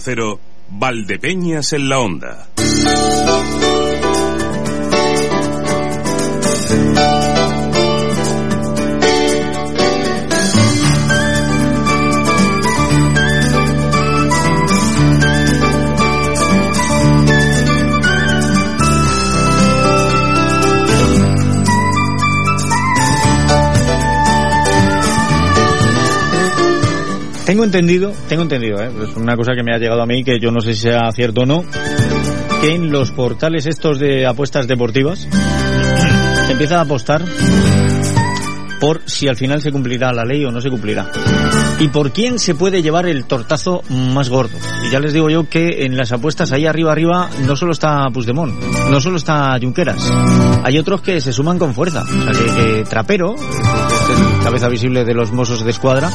Cero, Valdepeñas en la Onda. Tengo entendido, tengo entendido, ¿eh? es una cosa que me ha llegado a mí que yo no sé si sea cierto o no, que en los portales estos de apuestas deportivas se empieza a apostar por si al final se cumplirá la ley o no se cumplirá. Y por quién se puede llevar el tortazo más gordo. Y ya les digo yo que en las apuestas ahí arriba arriba no solo está Puigdemont, no solo está Junqueras, hay otros que se suman con fuerza. O sea, que, que Trapero, cabeza visible de los Mossos de Escuadra,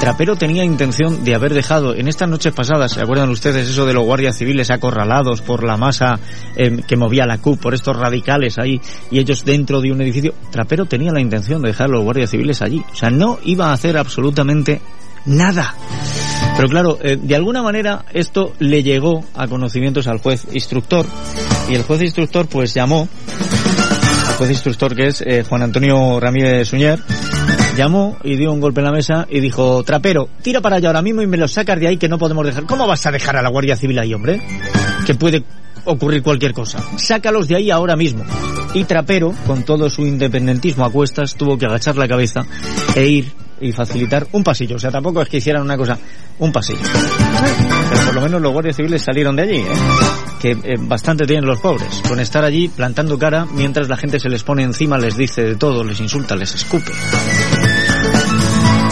Trapero tenía intención de haber dejado en estas noches pasadas, ¿se acuerdan ustedes eso de los guardias civiles acorralados por la masa eh, que movía la CUP, por estos radicales ahí y ellos dentro de un edificio? Trapero tenía la intención de dejar a los guardias civiles allí. O sea, no iba a hacer absolutamente nada. Pero claro, eh, de alguna manera esto le llegó a conocimientos al juez instructor y el juez instructor pues llamó al juez instructor que es eh, Juan Antonio Ramírez Suñer llamó y dio un golpe en la mesa y dijo, trapero, tira para allá ahora mismo y me lo sacas de ahí que no podemos dejar. ¿Cómo vas a dejar a la Guardia Civil ahí, hombre? Que puede ocurrir cualquier cosa. Sácalos de ahí ahora mismo. Y Trapero, con todo su independentismo a cuestas, tuvo que agachar la cabeza e ir y facilitar un pasillo. O sea, tampoco es que hicieran una cosa, un pasillo. Pero por lo menos los guardias civiles salieron de allí, ¿eh? que eh, bastante tienen los pobres, con estar allí plantando cara mientras la gente se les pone encima, les dice de todo, les insulta, les escupe.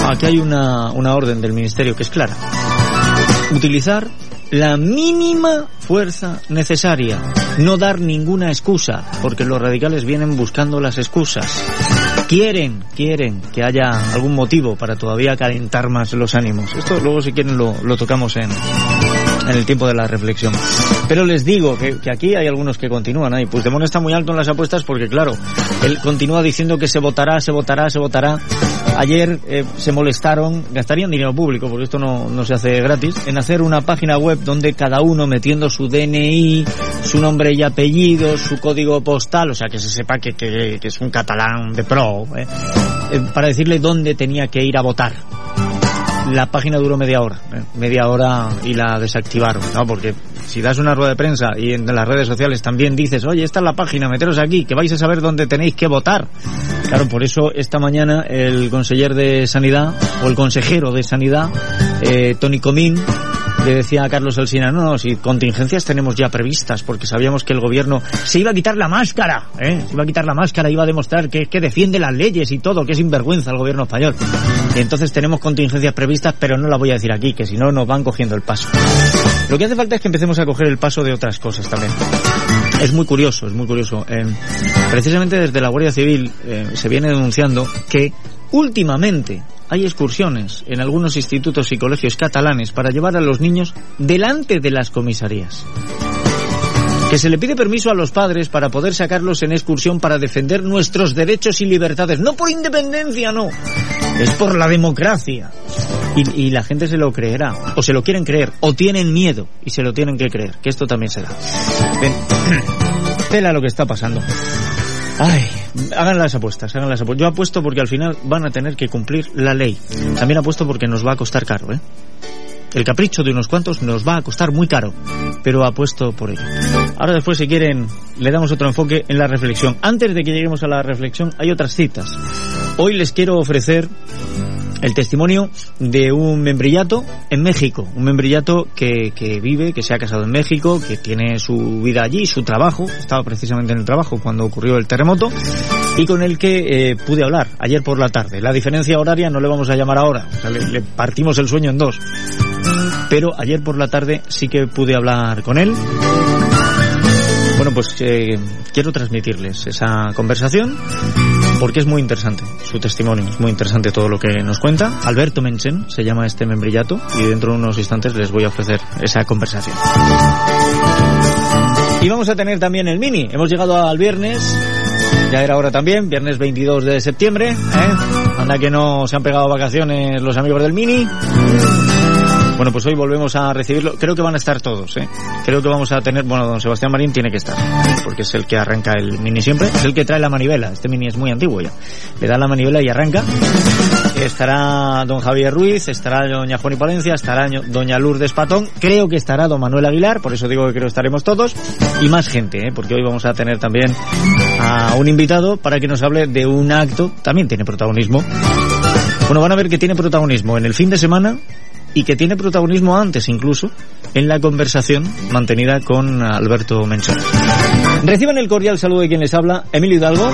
Aquí hay una, una orden del Ministerio que es clara. Utilizar la mínima fuerza necesaria. No dar ninguna excusa, porque los radicales vienen buscando las excusas. Quieren, quieren que haya algún motivo para todavía calentar más los ánimos. Esto luego si quieren lo, lo tocamos en, en el tiempo de la reflexión. Pero les digo que, aquí hay algunos que continúan ahí. Puigdemont está muy alto en las apuestas porque, claro, él continúa diciendo que se votará, se votará, se votará. Ayer eh, se molestaron, gastarían dinero público, porque esto no, no se hace gratis, en hacer una página web donde cada uno metiendo su DNI, su nombre y apellido, su código postal, o sea, que se sepa que, que, es un catalán de pro, eh, eh, para decirle dónde tenía que ir a votar la página duró media hora, ¿eh? media hora y la desactivaron, ¿no? Porque si das una rueda de prensa y en las redes sociales también dices, oye, esta es la página, meteros aquí, que vais a saber dónde tenéis que votar. Claro, por eso esta mañana el conseller de Sanidad, o el consejero de Sanidad, eh, Tony Comín, le decía a Carlos Alsina, no, no, si contingencias tenemos ya previstas, porque sabíamos que el gobierno se iba a quitar la máscara, ¿eh? se iba a quitar la máscara, iba a demostrar que, que defiende las leyes y todo, que es sinvergüenza el gobierno español. Y entonces tenemos contingencias previstas, pero no las voy a decir aquí, que si no nos van cogiendo el paso. Lo que hace falta es que empecemos a coger el paso de otras cosas también. Es muy curioso, es muy curioso. Eh, precisamente desde la Guardia Civil eh, se viene denunciando que últimamente hay excursiones en algunos institutos y colegios catalanes para llevar a los niños delante de las comisarías. Que se le pide permiso a los padres para poder sacarlos en excursión para defender nuestros derechos y libertades. No por independencia, no. Es por la democracia. Y, la gente se lo creerá. O se lo quieren creer. O tienen miedo. Y se lo tienen que creer. Que esto también se da. Ven. Tela lo que está pasando. Ay, hagan las apuestas, hagan las apuestas. Yo apuesto porque al final van a tener que cumplir la ley. También apuesto porque nos va a costar caro, ¿eh? El capricho de unos cuantos nos va a costar muy caro, pero apuesto por ello. Ahora después, si quieren, le damos otro enfoque en la reflexión. Antes de que lleguemos a la reflexión, hay otras citas. Hoy les quiero ofrecer el testimonio de un membrillato en México, un membrillato que, que, vive, que se ha casado en México, que tiene su vida allí, su trabajo, estaba precisamente en el trabajo cuando ocurrió el terremoto, y con el que eh, pude hablar ayer por la tarde. La diferencia horaria no le vamos a llamar ahora, le partimos el sueño en dos. Pero ayer por la tarde sí que pude hablar con él. Bueno, pues eh, quiero transmitirles esa conversación porque es muy interesante su testimonio, es muy interesante todo lo que nos cuenta. Alberto Menchen se llama este membrillato y dentro de unos instantes les voy a ofrecer esa conversación. Y vamos a tener también el mini. Hemos llegado al viernes, ya era hora también, viernes 22 de septiembre. ¿eh? Anda que no se han pegado vacaciones los amigos del mini. Bueno, pues hoy volvemos a recibirlo. Creo que van a estar todos, ¿eh? Creo que vamos a tener, bueno, don Sebastián Marín tiene que estar, porque es el que arranca el mini siempre, es el que trae la manivela. Este mini es muy antiguo ya. Le da la manivela y arranca. Estará don Javier Ruiz, estará doña Juani Palencia, estará doña Lourdes Patón, creo que estará don Manuel Aguilar, por eso digo que creo que estaremos todos, y más gente, ¿eh? porque hoy vamos a tener también a un invitado para que nos hable de un acto, también tiene protagonismo. Bueno, van a ver que tiene protagonismo en el fin de semana y que tiene protagonismo antes incluso en la conversación mantenida con Alberto Menchón. Reciban el cordial saludo de quien les habla, Emilio Hidalgo.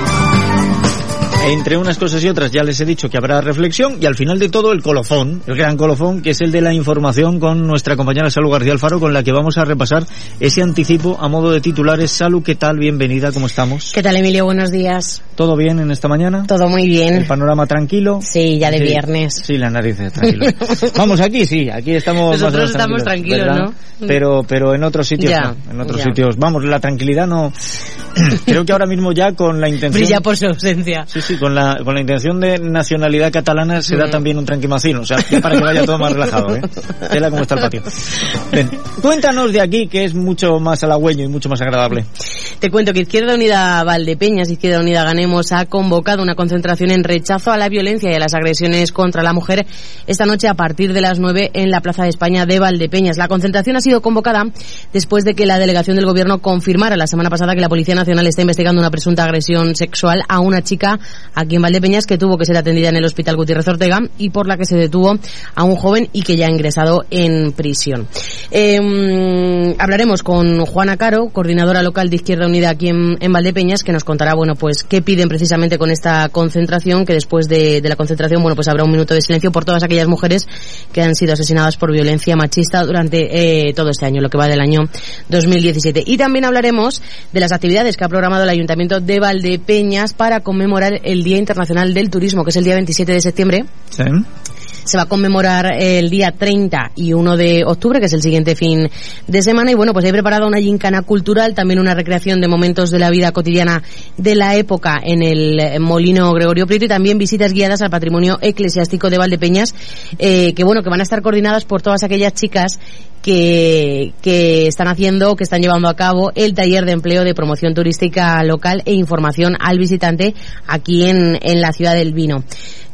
Entre unas cosas y otras ya les he dicho que habrá reflexión y al final de todo el colofón, el gran colofón, que es el de la información con nuestra compañera Salud García Alfaro, con la que vamos a repasar ese anticipo a modo de titulares. Salud, ¿qué tal? Bienvenida, ¿cómo estamos? ¿Qué tal, Emilio? Buenos días. ¿Todo bien en esta mañana? Todo muy bien. ¿El panorama tranquilo? Sí, ya de viernes. Sí, la nariz tranquilo. vamos, aquí sí, aquí estamos Nosotros estamos tranquilos, ¿no? Pero, pero en otros sitios en otros sitios. Vamos, la tranquilidad no... Creo que ahora mismo ya con la intención... Brilla por su ausencia. Sí, sí, con la, con la intención de nacionalidad catalana se da también un tranquimacino, o sea, para que vaya todo más relajado, ¿eh? Tela como está el patio. Ven, cuéntanos de aquí, que es mucho más halagüeño y mucho más agradable. Te cuento que Izquierda Unida Valdepeñas, Izquierda Unida Ganemos, ha convocado una concentración en rechazo a la violencia y a las agresiones contra la mujer esta noche a partir de las 9 en la Plaza de España de Valdepeñas. La concentración ha sido convocada después de que la delegación del gobierno confirmara la semana pasada que la Policía Nacional está investigando una presunta agresión sexual a una chica aquí en Valdepeñas que tuvo que ser atendida en el Hospital Gutiérrez Ortega y por la que se detuvo a un joven y que ya ha ingresado en prisión. Em, hablaremos con Juana Caro, coordinadora local de Izquierda Unida aquí en, Valdepeñas, que nos contará, bueno, pues qué piden precisamente con esta concentración, que después de, la concentración, bueno, pues habrá un minuto de silencio por todas aquellas mujeres que han sido asesinadas por violencia machista durante eh, todo este año, lo que va del año 2017. Y también hablaremos de las actividades que ha programado el Ayuntamiento de Valdepeñas para conmemorar el Día Internacional del Turismo, que es el día 27 de septiembre. Se va a conmemorar el día 30 y 1 de octubre, que es el siguiente fin de semana. Y bueno, pues he preparado una gincana cultural, también una recreación de momentos de la vida cotidiana de la época en el Molino Gregorio Prieto y también visitas guiadas al patrimonio eclesiástico de Valdepeñas, eh, que bueno, que van a estar coordinadas por todas aquellas chicas que, que están haciendo, que están llevando a cabo el taller de empleo de promoción turística local e información al visitante aquí en, en la ciudad del vino.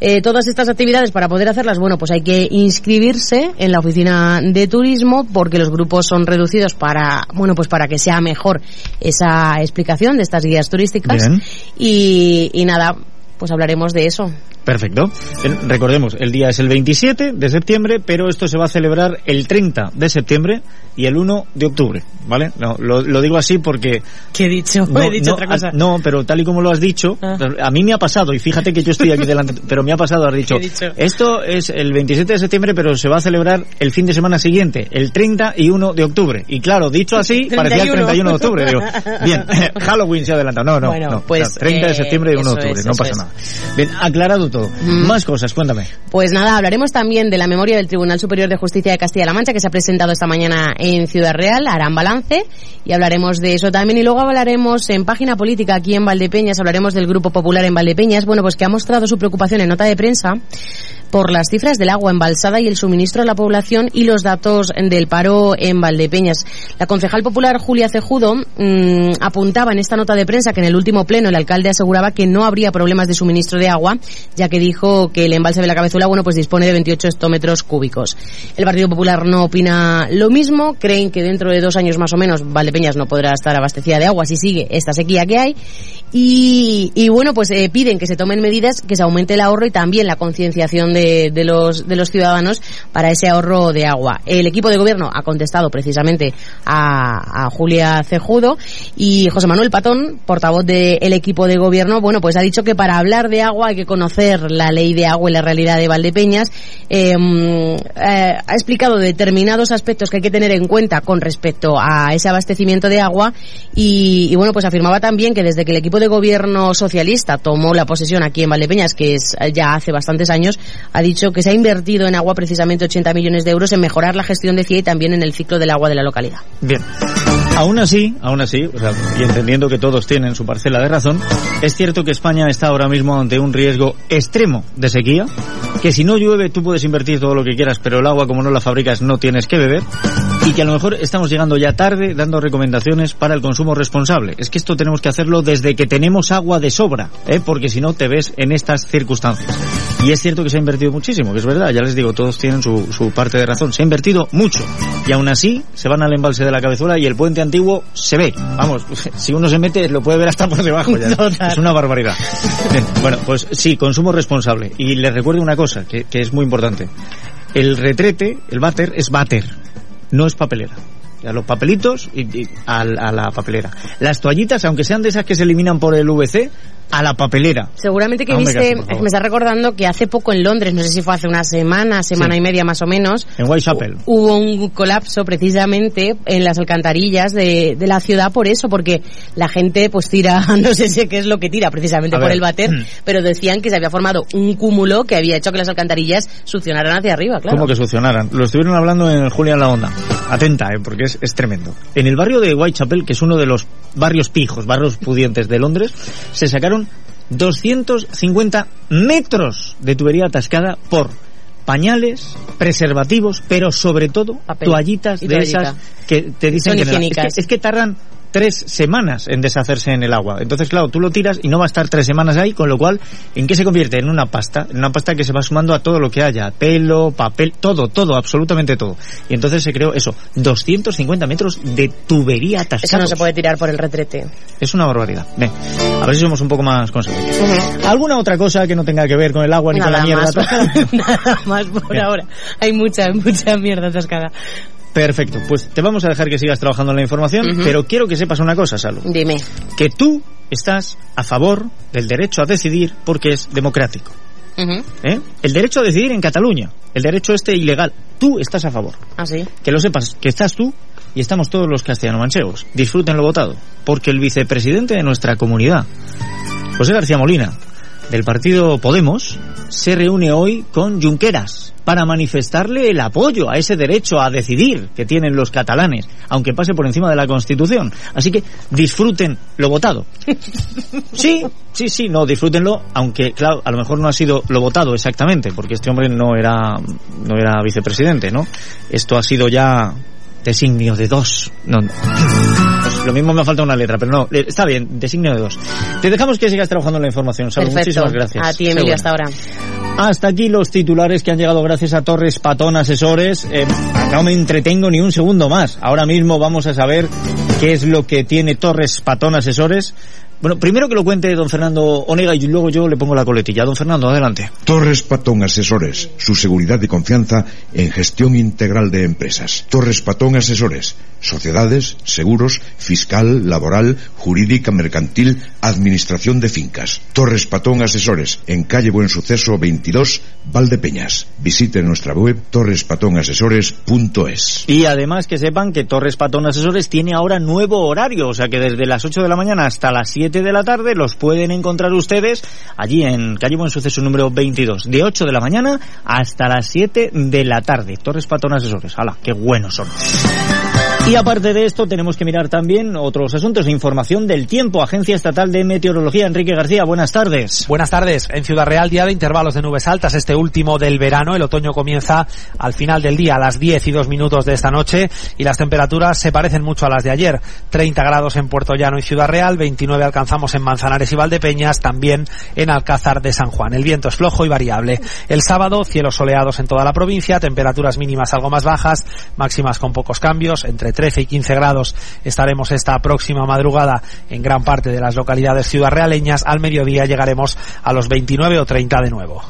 Eh, todas estas actividades para poder hacerlas, bueno, pues hay que inscribirse en la oficina de turismo porque los grupos son reducidos para, bueno, pues para que sea mejor esa explicación de estas guías turísticas. Y, y nada, pues hablaremos de eso. Perfecto. Recordemos, el día es el 27 de septiembre, pero esto se va a celebrar el 30 de septiembre y el 1 de octubre, ¿vale? No, lo, digo así porque... ¿Qué he dicho? No, he dicho otra cosa. No, pero tal y como lo has dicho, ah. a mí me ha pasado, y fíjate que yo estoy aquí delante, pero me ha pasado, has dicho, esto es el 27 de septiembre, pero se va a celebrar el fin de semana siguiente, el 30 y 1 de octubre. Y claro, dicho así, parecía el 31 de octubre. Digo, bien, Halloween se ha adelantado. No, no, no. Pues, 30 de septiembre y 1 de octubre, no pasa nada. Bien, aclarado todo. Más cosas, cuéntame. Pues nada, hablaremos también de la memoria del Tribunal Superior de Justicia de Castilla-La Mancha que se ha presentado esta mañana en Ciudad Real harán balance y hablaremos de eso también. Y luego hablaremos en página política aquí en Valdepeñas, hablaremos del Grupo Popular en Valdepeñas, bueno, pues que ha mostrado su preocupación en nota de prensa por las cifras del agua embalsada y el suministro a la población y los datos del paro en Valdepeñas. La concejal popular Julia Cejudo mmm, apuntaba en esta nota de prensa que en el último pleno el alcalde aseguraba que no habría problemas de suministro de agua, ya que dijo que el embalse de la Cabezuela, bueno, pues dispone de 28 hectómetros cúbicos. El Partido Popular no opina lo mismo, creen que dentro de dos años más o menos Valdepeñas no podrá estar abastecida de agua si sigue esta sequía que hay y, y bueno, pues eh, piden que se tomen medidas, que se aumente el ahorro y también la concienciación de, de, los, de los ciudadanos para ese ahorro de agua. El equipo de gobierno ha contestado precisamente a, a Julia Cejudo y José Manuel Patón, portavoz del equipo de gobierno, bueno, pues ha dicho que para hablar de agua hay que conocer la ley de agua y la realidad de Valdepeñas. Em, eh, ha explicado determinados aspectos que hay que tener en cuenta con respecto a ese abastecimiento de agua y, y bueno, pues afirmaba también que desde que el equipo de gobierno socialista tomó la posesión aquí en Valdepeñas, que es eh, ya hace bastantes años, ha dicho que se ha invertido en agua precisamente 80 millones de euros en mejorar la gestión de CIE y también en el ciclo del agua de la localidad. Bien. Aún así, aún así, o sea, y entendiendo que todos tienen su parcela de razón, es cierto que España está ahora mismo ante un riesgo extremo de sequía, que si no llueve tú puedes invertir todo lo que quieras, pero el agua como no la fabricas no tienes que beber, y que a lo mejor estamos llegando ya tarde dando recomendaciones para el consumo responsable. Es que esto tenemos que hacerlo desde que tenemos agua de sobra, ¿eh? porque si no te ves en estas circunstancias. Y es cierto que se ha invertido muchísimo, que es verdad, ya les digo, todos tienen su, su parte de razón. Se ha invertido mucho. Y aún así, se van al embalse de la cabezuela y el puente antiguo se ve. Vamos, si uno se mete, lo puede ver hasta por debajo ya. Total. Es una barbaridad. Bueno, pues sí, consumo responsable. Y les recuerdo una cosa, que, que es muy importante. El retrete, el váter, es váter, no es papelera. Ya, los papelitos y, y a, a la papelera. Las toallitas, aunque sean de esas que se eliminan por el VC, a la papelera. Seguramente que viste, caso, me está recordando que hace poco en Londres, no sé si fue hace una semana, semana Sí. y media más o menos, En Whitechapel. hubo un colapso precisamente en las alcantarillas de, de la ciudad por eso, porque la gente pues tira, no sé si qué es lo que tira precisamente A por ver. el váter, Mm. pero decían que se había formado un cúmulo que había hecho que las alcantarillas succionaran hacia arriba, claro. ¿Cómo que solucionaran? Lo estuvieron hablando en Julián La Onda. Atenta, eh, porque es, es tremendo. En el barrio de Whitechapel, que es uno de los barrios pijos, barrios pudientes de Londres, se sacaron 250 metros de tubería atascada por pañales, preservativos, pero sobre todo Papel toallitas de toallita. esas que te dicen Son que, es que es que tardan tres semanas en deshacerse en el agua. Entonces, claro, tú lo tiras y no va a estar tres semanas ahí, con lo cual, ¿en qué se convierte? En una pasta, en una pasta que se va sumando a todo lo que haya, pelo, papel, todo, todo, absolutamente todo. Y entonces se creó eso, 250 metros de tubería Eso atascada. no se puede tirar por el retrete. Es una barbaridad. Ven, a ver si somos un poco más consecuentes. ¿Alguna otra cosa que no tenga que ver con el agua ni con la mierda más, atascada? nada más por Bien. ahora. Hay mucha, mucha mierda atascada. Perfecto, pues te vamos a dejar que sigas trabajando en la información, pero quiero que sepas una cosa, Salud. Dime. Que tú estás a favor del derecho a decidir porque es democrático. ¿eh? El derecho a decidir en Cataluña, el derecho este ilegal, tú estás a favor. ¿Ah, sí? Que lo sepas, que estás tú y estamos todos los castellano-manchegos. Disfruten lo votado, porque el vicepresidente de nuestra comunidad, José García Molina, del partido Podemos, se reúne hoy con Junqueras para manifestarle el apoyo a ese derecho a decidir que tienen los catalanes, aunque pase por encima de la Constitución. Así que disfruten lo votado. Sí, sí, sí, no, disfrútenlo, aunque claro, a lo mejor no ha sido lo votado exactamente, porque este hombre no era no era vicepresidente, ¿no? Esto ha sido ya designio de dos. No. Pues lo mismo me falta una letra, pero no, eh, está bien, designio de dos. Te dejamos que sigas trabajando en la información, Salud. Muchísimas gracias. A ti, Sé Emilio, buena. hasta ahora. Hasta aquí los titulares que han llegado gracias a Torres Patón Asesores. Eh, no me entretengo ni un segundo más. Ahora mismo vamos a saber qué es lo que tiene Torres Patón Asesores. Bueno, primero que lo cuente don Fernando Onega y luego yo le pongo la coletilla. Don Fernando, adelante. Torres Patón Asesores, su seguridad y confianza en gestión integral de empresas. Torres Patón Asesores, sociedades, seguros, fiscal, laboral, jurídica, mercantil, administración de fincas. Torres Patón Asesores, en calle Buen Suceso 22, Valdepeñas. Visite nuestra web torrespatonasesores.es. Y además que sepan que Torres Patón Asesores tiene ahora nuevo horario, o sea que desde las 8 de la mañana hasta las 7 de la tarde los pueden encontrar ustedes allí en calle Buen Suceso número 22, de 8 de la mañana hasta las 7 de la tarde. Torres Patón Asesores, hala, qué buenos son. Y aparte de esto, tenemos que mirar también otros asuntos información del tiempo. Agencia Estatal de Meteorología, Enrique García, buenas tardes. Buenas tardes. En Ciudad Real, día de intervalos de nubes altas, este último del verano. El otoño comienza al final del día, a las 10 y 2 minutos de esta noche, y las temperaturas se parecen mucho a las de ayer. 30 grados en Puerto Llano y Ciudad Real, 29 alcanzamos en Manzanares y Valdepeñas, también en Alcázar de San Juan. El viento es flojo y variable. El sábado, cielos soleados en toda la provincia, temperaturas mínimas algo más bajas, máximas con pocos cambios, entre 13 y 15 grados estaremos esta próxima madrugada en gran parte de las localidades ciudadrealeñas. Al mediodía llegaremos a los 29 o 30 de nuevo.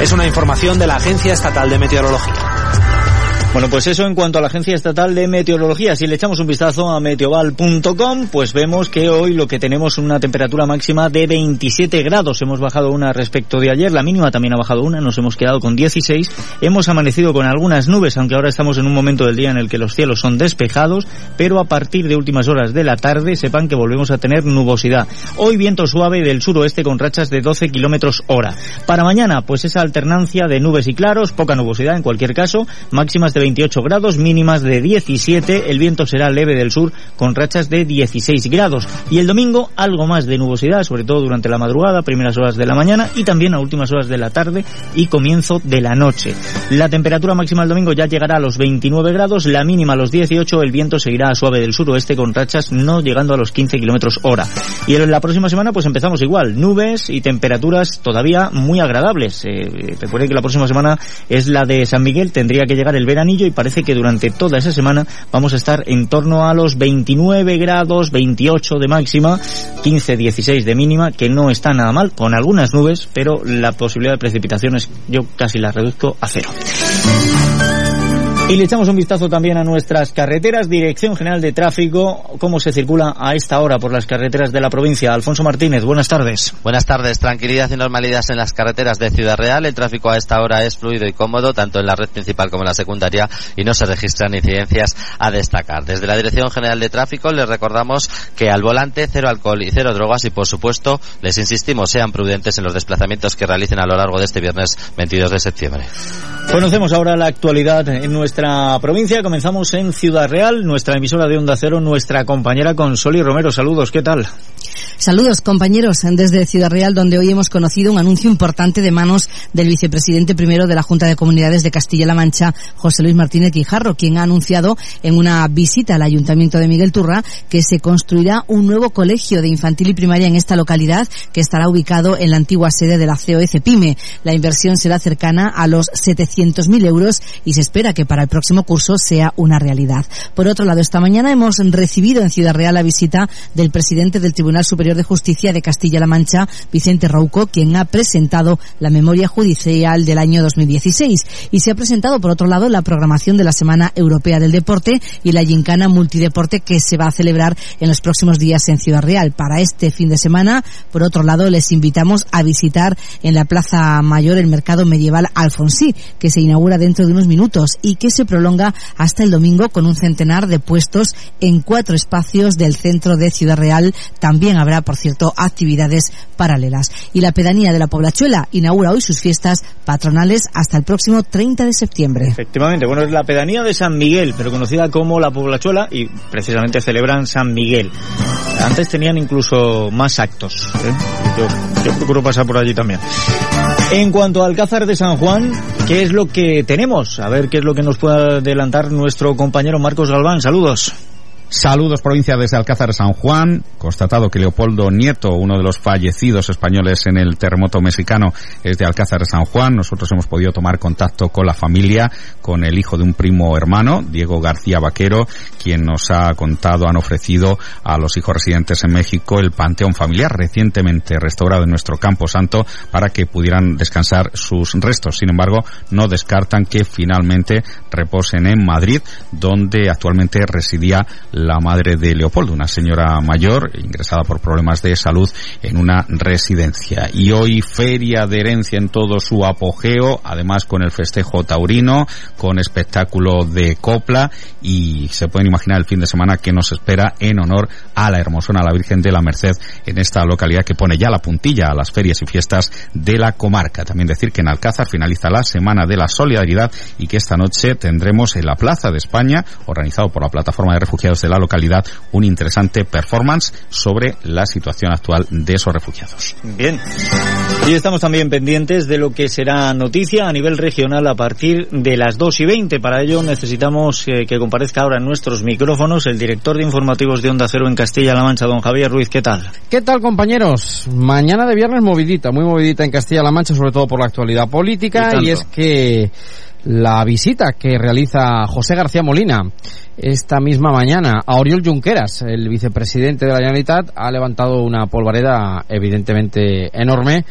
Es una información de la Agencia Estatal de Meteorología. Bueno, pues eso en cuanto a la Agencia Estatal de Meteorología. Si le echamos un vistazo a meteoval.com, pues vemos que hoy lo que tenemos es una temperatura máxima de 27 grados. Hemos bajado una respecto de ayer, la mínima también ha bajado una, nos hemos quedado con 16. Hemos amanecido con algunas nubes, aunque ahora estamos en un momento del día en el que los cielos son despejados, pero a partir de últimas horas de la tarde sepan que volvemos a tener nubosidad. Hoy viento suave del suroeste con rachas de 12 kilómetros hora. Para mañana, pues esa alternancia de nubes y claros, poca nubosidad en cualquier caso, máximas de 28 grados, mínimas de 17. El viento será leve del sur con rachas de 16 grados. Y el domingo algo más de nubosidad, sobre todo durante la madrugada, primeras horas de la mañana y también a últimas horas de la tarde y comienzo de la noche. La temperatura máxima el domingo ya llegará a los 29 grados, la mínima a los 18, el viento seguirá suave del suroeste con rachas no llegando a los 15 kilómetros hora. Y en la próxima semana pues empezamos igual, nubes y temperaturas todavía muy agradables. Eh, recuerde que la próxima semana es la de San Miguel, tendría que llegar el y parece que durante toda esa semana vamos a estar en torno a los 29 grados, 28 de máxima, 15-16 de mínima, que no está nada mal, con algunas nubes, pero la posibilidad de precipitaciones yo casi la reduzco a cero. Y le echamos un vistazo también a nuestras carreteras. Dirección General de Tráfico, cómo se circula a esta hora por las carreteras de la provincia. Alfonso Martínez, buenas tardes. Buenas tardes. Tranquilidad y normalidad en las carreteras de Ciudad Real. El tráfico a esta hora es fluido y cómodo, tanto en la red principal como en la secundaria, y no se registran incidencias a destacar. Desde la Dirección General de Tráfico les recordamos que al volante cero alcohol y cero drogas y, por supuesto, les insistimos, sean prudentes en los desplazamientos que realicen a lo largo de este viernes 22 de septiembre. Conocemos ahora la actualidad en nuestra provincia. Comenzamos en Ciudad Real, nuestra emisora de Onda Cero, nuestra compañera Consoli Romero. Saludos, ¿qué tal? Saludos, compañeros, desde Ciudad Real, donde hoy hemos conocido un anuncio importante de manos del vicepresidente primero de la Junta de Comunidades de Castilla-La Mancha, José Luis Martínez Quijarro, quien ha anunciado en una visita al Ayuntamiento de Miguel Turra que se construirá un nuevo colegio de infantil y primaria en esta localidad que estará ubicado en la antigua sede de la COE PYME. La inversión será cercana a los 700.000 euros y se espera que para el próximo curso sea una realidad. Por otro lado, esta mañana hemos recibido en Ciudad Real la visita del presidente del Tribunal Superior de Justicia de Castilla-La Mancha, Vicente Rouco, quien ha presentado la memoria judicial del año 2016. Y se ha presentado, por otro lado, la programación de la Semana Europea del Deporte y la Gincana Multideporte que se va a celebrar en los próximos días en Ciudad Real. Para este fin de semana, por otro lado, les invitamos a visitar en la Plaza Mayor el mercado medieval Alfonsí, que se inaugura dentro de unos minutos y que se prolonga hasta el domingo con un centenar de puestos en cuatro espacios del centro de Ciudad Real. También habrá, por cierto, actividades paralelas. Y la pedanía de la Poblachuela inaugura hoy sus fiestas patronales hasta el próximo 30 de septiembre. Efectivamente, bueno, es la pedanía de San Miguel, pero conocida como la Poblachuela y precisamente celebran San Miguel. Antes tenían incluso más actos. ¿eh? Yo, procuro pasar por allí también. En cuanto al Alcázar de San Juan, ¿qué es lo que tenemos? A ver qué es lo que nos puede adelantar nuestro compañero Marcos Galván. Saludos. Saludos provincia desde Alcázar San Juan. Constatado que Leopoldo Nieto, uno de los fallecidos españoles en el terremoto mexicano, es de Alcázar San Juan. Nosotros hemos podido tomar contacto con la familia, con el hijo de un primo hermano, Diego García Vaquero, quien nos ha contado, han ofrecido a los hijos residentes en México el panteón familiar recientemente restaurado en nuestro Campo Santo para que pudieran descansar sus restos. Sin embargo, no descartan que finalmente reposen en Madrid, donde actualmente residía la madre de Leopoldo, una señora mayor ingresada por problemas de salud en una residencia. Y hoy feria de herencia en todo su apogeo, además con el festejo taurino, con espectáculo de copla y se pueden imaginar el fin de semana que nos espera en honor a la hermosona, la Virgen de la Merced, en esta localidad que pone ya la puntilla a las ferias y fiestas de la comarca. También decir que en Alcázar finaliza la Semana de la Solidaridad y que esta noche tendremos en la Plaza de España, organizado por la Plataforma de Refugiados de la localidad un interesante performance sobre la situación actual de esos refugiados. Bien. Y estamos también pendientes de lo que será noticia a nivel regional a partir de las 2 y 20. Para ello necesitamos eh, que comparezca ahora en nuestros micrófonos el director de informativos de Onda Cero en Castilla-La Mancha, don Javier Ruiz. ¿Qué tal? ¿Qué tal, compañeros? Mañana de viernes movidita, muy movidita en Castilla-La Mancha, sobre todo por la actualidad política. Y, y es que la visita que realiza José García Molina esta misma mañana a Oriol Junqueras, el vicepresidente de la Generalitat, ha levantado una polvareda evidentemente enorme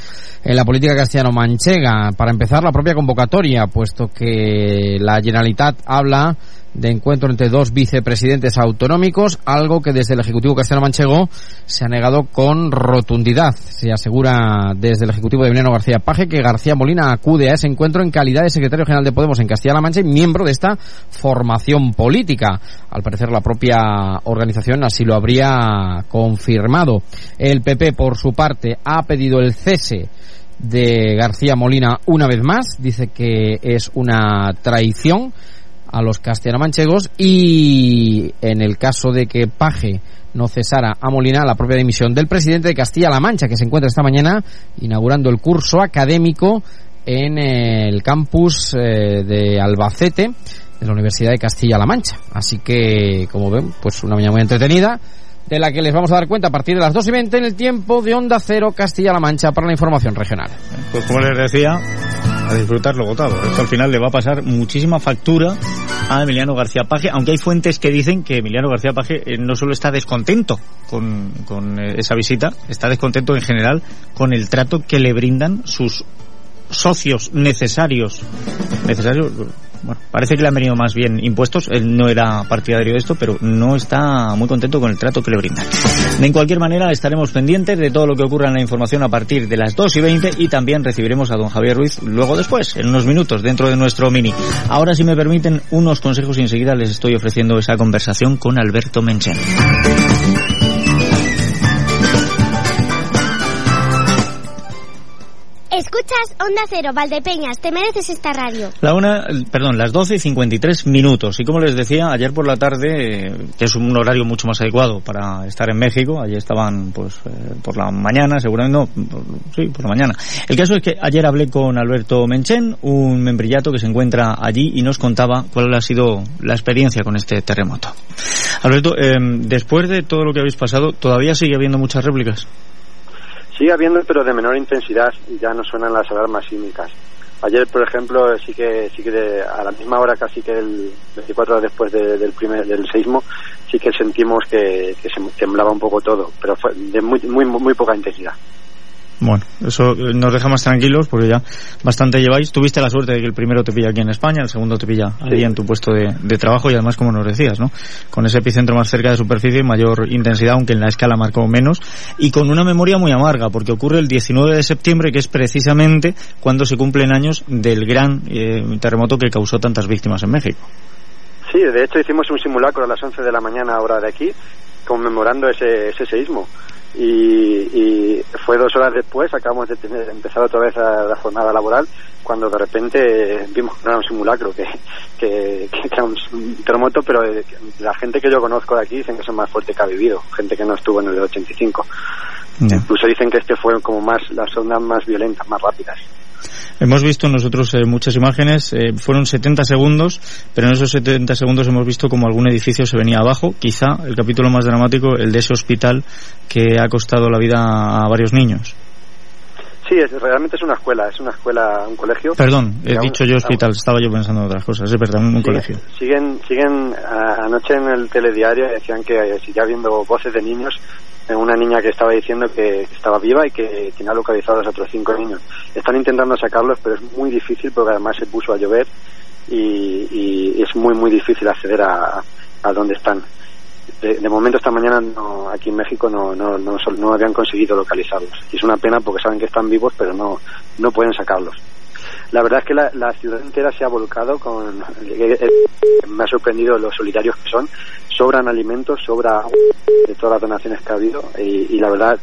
en la política castellano-manchega. Para empezar, la propia convocatoria, puesto que la Generalitat habla de encuentro entre dos vicepresidentes autonómicos, algo que desde el Ejecutivo castellano-manchego se ha negado con rotundidad. Se asegura desde el Ejecutivo de Emiliano García Paje que García Molina acude a ese encuentro en calidad de secretario general de Podemos en Castilla-La Mancha y miembro de esta formación política. Al parecer la propia organización así lo habría confirmado. El PP, por su parte, ha pedido el cese de García Molina una vez más. Dice que es una traición a los castellanomanchegos y en el caso de que Paje no cesara a Molina la propia dimisión del presidente de Castilla-La Mancha, que se encuentra esta mañana inaugurando el curso académico en el campus eh, de Albacete de la Universidad de Castilla-La Mancha. Así que, como ven, pues una mañana muy entretenida de la que les vamos a dar cuenta a partir de las 2 y 20 en el tiempo de Onda Cero Castilla-La Mancha para la información regional. Pues como les decía, a disfrutar lo votado. Esto al final le va a pasar muchísima factura a Emiliano García Paje, aunque hay fuentes que dicen que Emiliano García Paje no solo está descontento con, con eh, esa visita, está descontento en general con el trato que le brindan sus socios necesarios, necesarios, bueno, parece que le han venido más bien impuestos, él no era partidario de esto, pero no está muy contento con el trato que le brindan. De cualquier manera, estaremos pendientes de todo lo que ocurra en la información a partir de las 2 y 20 y también recibiremos a don Javier Ruiz luego después, en unos minutos, dentro de nuestro mini. Ahora, si me permiten, unos consejos y enseguida les estoy ofreciendo esa conversación con Alberto Menchen. Escuchas Onda Cero, Valdepeñas, te mereces esta radio. La una, perdón, las 12 y 53 minutos. Y como les decía, ayer por la tarde, que es un horario mucho más adecuado para estar en México, ayer estaban pues eh, por la mañana, seguramente no, por, sí, por la mañana. El caso es que ayer hablé con Alberto Menchen, un membrillato que se encuentra allí y nos contaba cuál ha sido la experiencia con este terremoto. Alberto, eh, después de todo lo que habéis pasado, ¿todavía sigue habiendo muchas réplicas? Sigue habiendo, pero de menor intensidad y ya no suenan las alarmas sísmicas. Ayer, por ejemplo, sí que sí que de, a la misma hora, casi que el 24 horas después de, del primer del seismo, sí que sentimos que, que se temblaba un poco todo, pero fue de muy muy muy poca intensidad. Bueno, eso nos deja más tranquilos porque ya bastante lleváis. Tuviste la suerte de que el primero te pilla aquí en España, el segundo te pilla allí en tu puesto de, de, trabajo y además, como nos decías, ¿no? Con ese epicentro más cerca de superficie, mayor intensidad, aunque en la escala marcó menos, y con una memoria muy amarga porque ocurre el 19 de septiembre, que es precisamente cuando se cumplen años del gran eh, terremoto que causó tantas víctimas en México. Sí, de hecho hicimos un simulacro a las 11 de la mañana, hora de aquí, conmemorando ese, ese seísmo y, y, fue dos horas después, acabamos de tener, empezar otra vez a la jornada laboral, cuando de repente vimos que era un simulacro, que, que, que era un terremoto, pero la gente que yo conozco de aquí dicen que es el más fuerte que ha vivido, gente que no estuvo en el 85. Yeah. Incluso dicen que este fue como más, las ondas más violentas, más rápidas. Hemos visto nosotros eh, muchas imágenes, eh, fueron 70 segundos, pero en esos 70 segundos hemos visto como algún edificio se venía abajo. Quizá el capítulo más dramático, el de ese hospital que ha costado la vida a varios niños. Sí, es, realmente es una escuela, es una escuela, un colegio. Perdón, he dicho yo hospital, aún, estaba yo pensando en otras cosas, es verdad, un, colegio. Siguen, siguen, a, anoche en el telediario decían que sigue habiendo voces de niños una niña que estaba diciendo que estaba viva y que tenía localizados a otros cinco niños. Están intentando sacarlos, pero es muy difícil porque además se puso a llover y, y es muy, muy difícil acceder a, a donde están. De, de, momento esta mañana no, aquí en México no, no, no, no, habían conseguido localizarlos. Y es una pena porque saben que están vivos, pero no, no pueden sacarlos. La verdad es que la, la ciudad entera se ha volcado con... Me ha sorprendido los solidarios que son. Sobran alimentos, sobra de todas las donaciones que ha habido y, y la verdad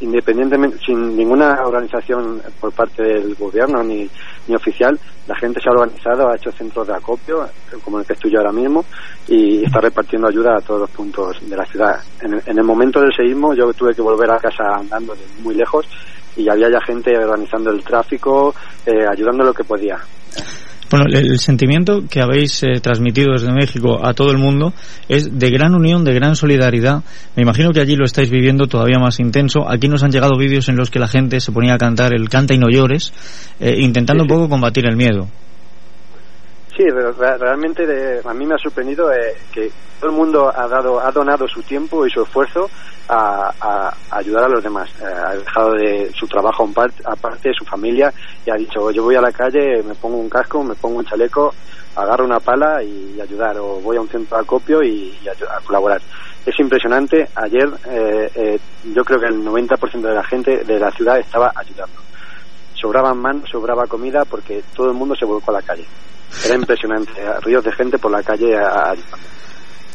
independientemente, sin ninguna organización por parte del gobierno ni, ni oficial, la gente se ha organizado, ha hecho centros de acopio, como el que estoy yo ahora mismo, y está repartiendo ayuda a todos los puntos de la ciudad. En, en el momento del seísmo yo tuve que volver a casa andando de muy lejos y había ya gente organizando el tráfico, eh, ayudando lo que podía. Bueno, el, sentimiento que habéis eh, transmitido desde México a todo el mundo es de gran unión, de gran solidaridad. Me imagino que allí lo estáis viviendo todavía más intenso. Aquí nos han llegado vídeos en los que la gente se ponía a cantar el canta y no llores, eh, intentando sí, sí. un poco combatir el miedo. Sí, realmente de, a mí me ha sorprendido eh, que todo el mundo ha dado, ha donado su tiempo y su esfuerzo a, ayudar a los demás. Eh, ha dejado de su trabajo aparte su familia y ha dicho, yo voy a la calle, me pongo un casco, me pongo un chaleco, agarro una pala y, y ayudar, o voy a un centro de acopio y, y a, a, colaborar. Es impresionante. Ayer eh, eh, yo creo que el 90% de la gente de la ciudad estaba ayudando. Sobraban manos, sobraba comida porque todo el mundo se volcó a la calle. Era impresionante, ríos de gente por la calle ayudando.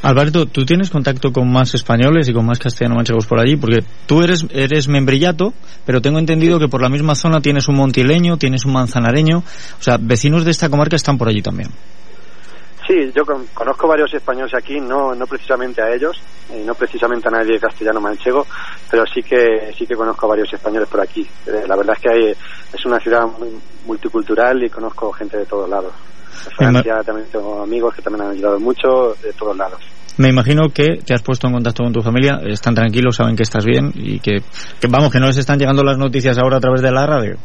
Alberto, tú tienes contacto con más españoles y con más castellano-manchegos por allí, porque tú eres, eres membrillato, pero tengo entendido que por la misma zona tienes un montileño, tienes un manzanareño, o sea, vecinos de esta comarca están por allí también. Sí, yo conozco varios españoles aquí, no no precisamente a ellos, y no precisamente a nadie castellano manchego, pero sí que sí que conozco a varios españoles por aquí. Eh, la verdad es que hay, es una ciudad muy multicultural y conozco gente de todos lados. En Francia también tengo amigos que también han ayudado mucho de todos lados. Me imagino que te has puesto en contacto con tu familia, están tranquilos, saben que estás bien y que, que vamos, que no les están llegando las noticias ahora a través de la radio.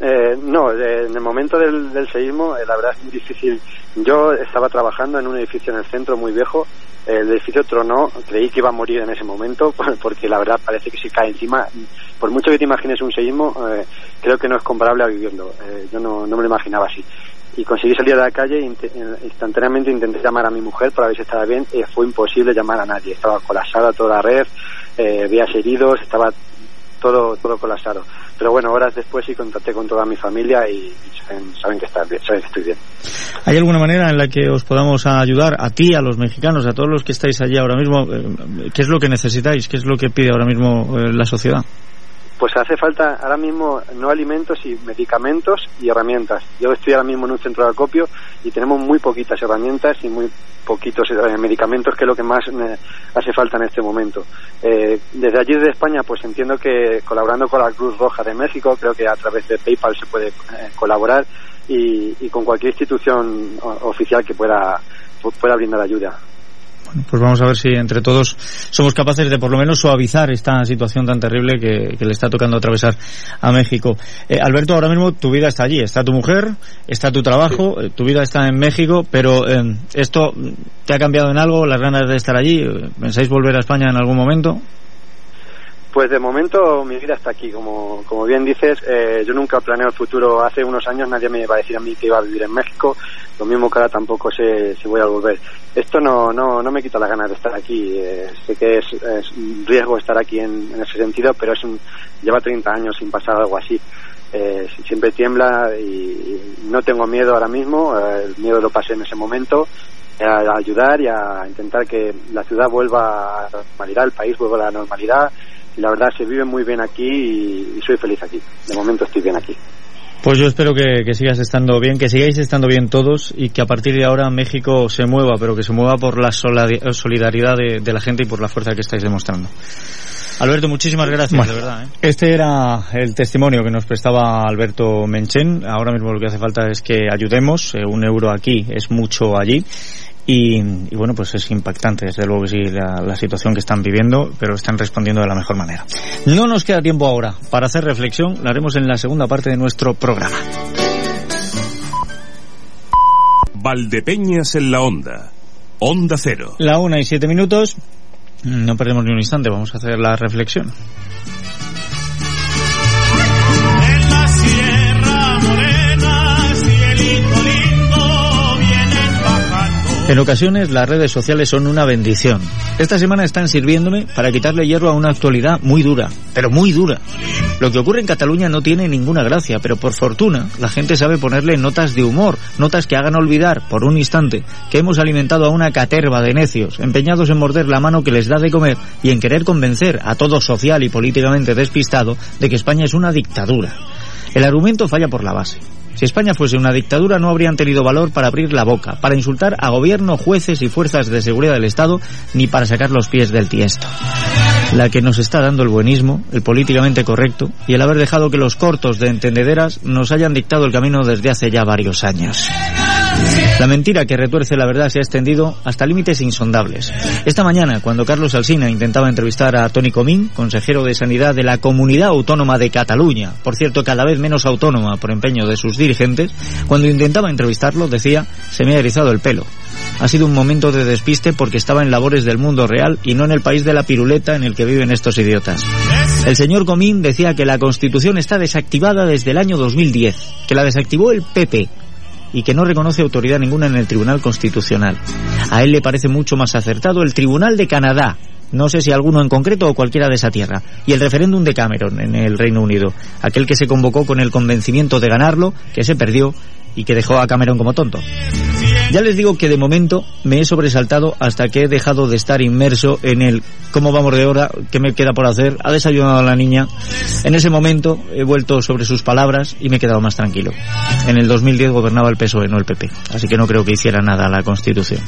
Eh, no, eh, en el momento del, del seísmo, eh, la verdad es difícil. Yo estaba trabajando en un edificio en el centro muy viejo. El edificio tronó, creí que iba a morir en ese momento, porque la verdad parece que se cae encima. Por mucho que te imagines un seísmo, creo que no es comparable a vivirlo. yo no, me lo imaginaba así y conseguí salir a la calle e instantáneamente intenté llamar a mi mujer para ver si estaba bien y fue imposible llamar a nadie estaba colapsada toda la red eh, vías heridos estaba todo todo colapsado pero bueno horas después sí contacté con toda mi familia y, saben, que está bien, saben que estoy bien ¿Hay alguna manera en la que os podamos ayudar a ti, a los mexicanos, a todos los que estáis allí ahora mismo? Eh, ¿Qué es lo que necesitáis? ¿Qué es lo que pide ahora mismo eh, la sociedad? Pues hace falta ahora mismo no alimentos y medicamentos y herramientas. Yo estoy ahora mismo en un centro de acopio y tenemos muy poquitas herramientas y muy poquitos eh, medicamentos que es lo que más hace falta en este momento. Eh, desde allí desde España pues entiendo que colaborando con la Cruz Roja de México, creo que a través de PayPal se puede eh, colaborar y, y, con cualquier institución oficial que pueda, pueda brindar ayuda. Bueno, pues vamos a ver si entre todos somos capaces de por lo menos suavizar esta situación tan terrible que, le está tocando atravesar a México. Eh, Alberto, ahora mismo tu vida está allí, está tu mujer, está tu trabajo, eh, tu vida está en México, pero eh, ¿esto te ha cambiado en algo? ¿Las ganas de estar allí? ¿Pensáis volver a España en algún momento? Pues de momento mi vida está aquí, como, como bien dices, eh, yo nunca planeo el futuro. Hace unos años nadie me iba a decir a mí que iba a vivir en México, lo mismo que ahora tampoco sé si voy a volver. Esto no, no, no me quita las ganas de estar aquí, eh, sé que es, un riesgo estar aquí en, ese sentido, pero es un, lleva 30 años sin pasar algo así. Eh, siempre tiembla y, no tengo miedo ahora mismo, el miedo lo pasé en ese momento, a ayudar y a intentar que la ciudad vuelva a la normalidad, el país vuelva a la normalidad y la verdad se vive muy bien aquí y, soy feliz aquí. De momento estoy bien aquí. Pues yo espero que, sigas estando bien, que sigáis estando bien todos y que a partir de ahora México se mueva, pero que se mueva por la solidaridad de, la gente y por la fuerza que estáis demostrando. Alberto, muchísimas gracias, de verdad. ¿eh? Este era el testimonio que nos prestaba Alberto Menchen. Ahora mismo lo que hace falta es que ayudemos. Eh, un euro aquí es mucho allí. Y, bueno, pues es impactante, desde luego que sí, la, situación que están viviendo, pero están respondiendo de la mejor manera. No nos queda tiempo ahora para hacer reflexión, la haremos en la segunda parte de nuestro programa. Valdepeñas en la onda. Onda cero. La una y siete minutos. No perdemos ni un instante, vamos a hacer la reflexión. En ocasiones las redes sociales son una bendición. Esta semana están sirviéndome para quitarle hierro a una actualidad muy dura, pero muy dura. Lo que ocurre en Cataluña no tiene ninguna gracia, pero por fortuna la gente sabe ponerle notas de humor, notas que hagan olvidar por un instante que hemos alimentado a una caterva de necios, empeñados en morder la mano que les da de comer y en querer convencer a todo social y políticamente despistado de que España es una dictadura. El argumento falla por la base. Si España fuese una dictadura no habrían tenido valor para abrir la boca, para insultar a gobierno, jueces y fuerzas de seguridad del Estado, ni para sacar los pies del tiesto. La que nos está dando el buenismo, el políticamente correcto, y el haber dejado que los cortos de entendederas nos hayan dictado el camino desde hace ya varios años. La mentira que retuerce la verdad se ha extendido hasta límites insondables. Esta mañana, cuando Carlos Alsina intentaba entrevistar a Tony Comín, consejero de Sanidad de la Comunidad Autónoma de Cataluña, por cierto cada vez menos autónoma por empeño de sus dirigentes, cuando intentaba entrevistarlo decía, se me ha erizado el pelo. Ha sido un momento de despiste porque estaba en labores del mundo real y no en el país de la piruleta en el que viven estos idiotas. El señor Comín decía que la Constitución está desactivada desde el año 2010, que la desactivó el PP, y que no reconoce autoridad ninguna en el Tribunal Constitucional. A él le parece mucho más acertado el Tribunal de Canadá, no sé si alguno en concreto o cualquiera de esa tierra, y el referéndum de Cameron en el Reino Unido, aquel que se convocó con el convencimiento de ganarlo, que se perdió y que dejó a Cameron como tonto. Ya les digo que de momento me he sobresaltado hasta que he dejado de estar inmerso en el cómo vamos de hora, qué me queda por hacer, ha desayunado la niña. En ese momento he vuelto sobre sus palabras y me he quedado más tranquilo. En el 2010 gobernaba el PSOE, no el PP, así que no creo que hiciera nada a la Constitución.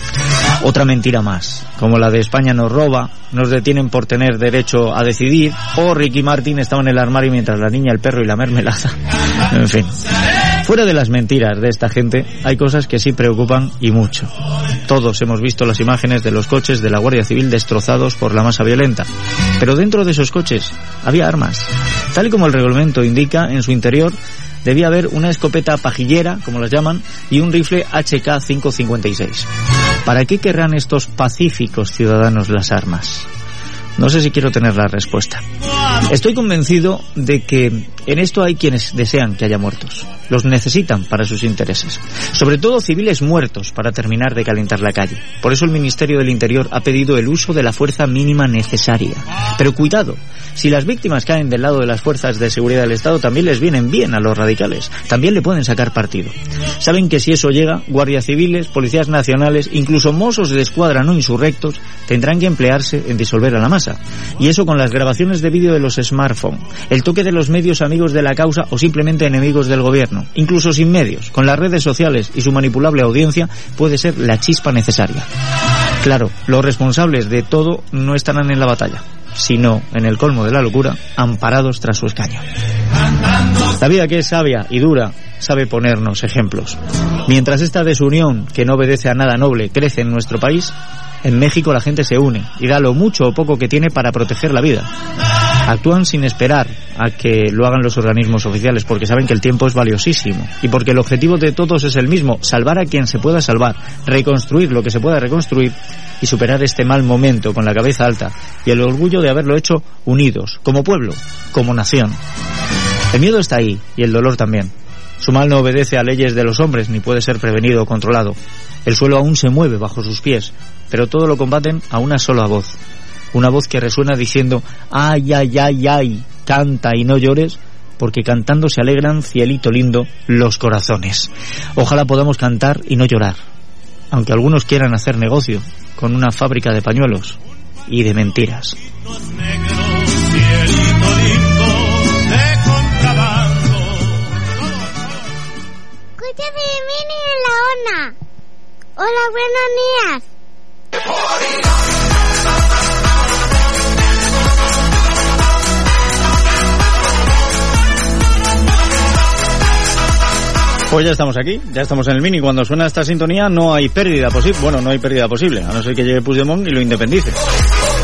Otra mentira más, como la de España nos roba, nos detienen por tener derecho a decidir, o Ricky Martin estaba en el armario mientras la niña, el perro y la mermelada. En fin. Fuera de las mentiras de esta gente, hay cosas que sí preocupan y mucho. Todos hemos visto las imágenes de los coches de la Guardia Civil destrozados por la masa violenta. Pero dentro de esos coches había armas. Tal y como el reglamento indica, en su interior debía haber una escopeta pajillera, como las llaman, y un rifle HK-556. ¿Para qué querrán estos pacíficos ciudadanos las armas? No sé si quiero tener la respuesta. Estoy convencido de que en esto hay quienes desean que haya muertos. Los necesitan para sus intereses. Sobre todo civiles muertos para terminar de calentar la calle. Por eso el Ministerio del Interior ha pedido el uso de la fuerza mínima necesaria. Pero cuidado, si las víctimas caen del lado de las fuerzas de seguridad del Estado también les vienen bien a los radicales. También le pueden sacar partido. Saben que si eso llega, guardias civiles, policías nacionales, incluso mozos de escuadra no insurrectos, tendrán que emplearse en disolver a la masa. Y eso con las grabaciones de vídeo de los smartphones, el toque de los medios amigos de la causa o simplemente enemigos del gobierno, incluso sin medios, con las redes sociales y su manipulable audiencia, puede ser la chispa necesaria. Claro, los responsables de todo no estarán en la batalla, sino en el colmo de la locura, amparados tras su escaño. La vida que es sabia y dura sabe ponernos ejemplos. Mientras esta desunión, que no obedece a nada noble, crece en nuestro país, en México la gente se une y da lo mucho o poco que tiene para proteger la vida. Actúan sin esperar a que lo hagan los organismos oficiales porque saben que el tiempo es valiosísimo y porque el objetivo de todos es el mismo, salvar a quien se pueda salvar, reconstruir lo que se pueda reconstruir y superar este mal momento con la cabeza alta y el orgullo de haberlo hecho unidos, como pueblo, como nación. El miedo está ahí y el dolor también. Su mal no obedece a leyes de los hombres ni puede ser prevenido o controlado. El suelo aún se mueve bajo sus pies, pero todo lo combaten a una sola voz. Una voz que resuena diciendo, ay, ay, ay, ay, canta y no llores, porque cantando se alegran, cielito lindo, los corazones. Ojalá podamos cantar y no llorar, aunque algunos quieran hacer negocio con una fábrica de pañuelos y de mentiras. Escucha Mini en la ona. Hola, buenos días. Pues ya estamos aquí, ya estamos en el mini. Cuando suena esta sintonía no hay pérdida posible. Bueno, no hay pérdida posible, a no ser que llegue Puigdemont y lo independice.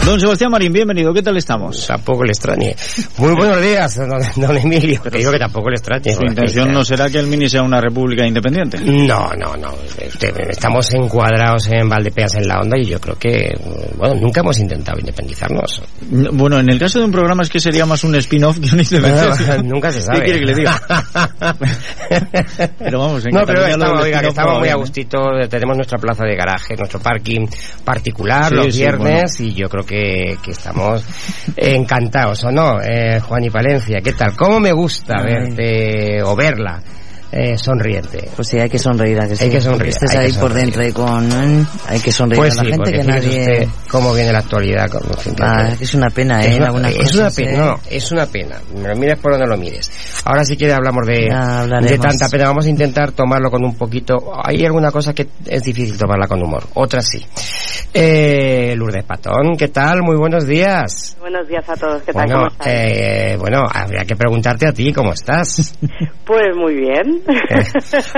Don Sebastián Marín, bienvenido. ¿Qué tal estamos? Tampoco le extrañe. Muy buenos días, don, don Emilio. Que digo que tampoco le extrañe. Su intención no será que el mini sea una república independiente. No, no, no. Estamos encuadrados en Valdepeas en la onda y yo creo que, bueno, nunca hemos intentado independizarnos. Bueno, en el caso de un programa es que sería más un spin-off que una independencia. nunca se sabe. ¿Qué quiere que le diga? pero vamos, en No, pero estamos, oiga, que muy a gustito. Tenemos nuestra plaza de garaje, nuestro parking particular Sí, los sí, viernes y yo creo que, que estamos encantados, ¿o no? Eh, Juan y Palencia, ¿qué tal? ¿Cómo me gusta verte o verla eh, sonriente? Pues sí, hay que sonreír, ¿a que sí? Hay que sonreír, Estés hay que ahí por dentro y con... ¿eh? Hay que sonreír Pues a la sí, gente porque que nadie... usted cómo viene la actualidad. Ah, es una pena, ¿eh? Es una, es cosas, una pena, ¿eh? no, es una pena. Me lo mires por donde lo mires. Ahora si quiere hablamos de, de tanta pena. Vamos a intentar tomarlo con un poquito. Hay alguna cosa que es difícil tomarla con humor, otras sí. Eh, Lourdes Patón, ¿qué tal? Muy buenos días. Buenos días a todos, ¿qué tal? Bueno, ¿Cómo eh, bueno, habría que preguntarte a ti, ¿cómo estás? Pues muy bien.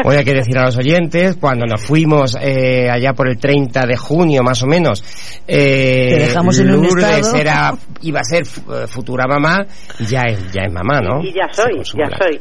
Voy a que decir a los oyentes, cuando nos fuimos eh, allá por el 30 de junio más o menos, eh, dejamos en un Lourdes era, iba a ser eh, futura mamá, ya es, ya es mamá, ¿no? Y ya soy, ya soy.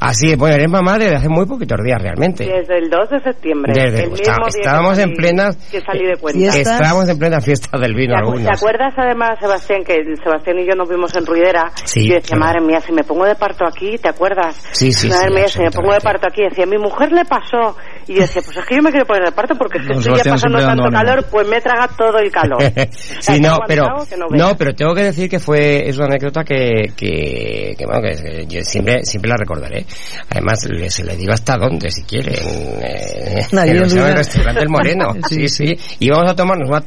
Así es, bueno, eres mamá desde hace muy poquitos días realmente. Desde el 2 de septiembre. Desde- el mismo está- día estábamos en plenas- Que salí de cuenta. Estábamos en plena fiesta del vino ¿Te, algunos. te acuerdas además, Sebastián, que Sebastián y yo nos vimos en Ruidera? Sí, y yo decía, claro. madre mía, si me pongo de parto aquí, ¿te acuerdas? Sí, sí, Madre sí, mía, si me pongo de parto aquí, decía, mi mujer le pasó. Y yo decía, pues es que yo me quiero poner de parto porque es que estoy ya pasando tanto calor, pues me traga todo el calor. sí, no, pero no pero tengo que decir que fue es una anécdota que que, que, bueno que yo siempre siempre la recordaré. Además le, se le digo hasta dónde si quiere en, eh, Nadie en, el- restaurante El Moreno. sí, sí. Y vamos a tomarnos una,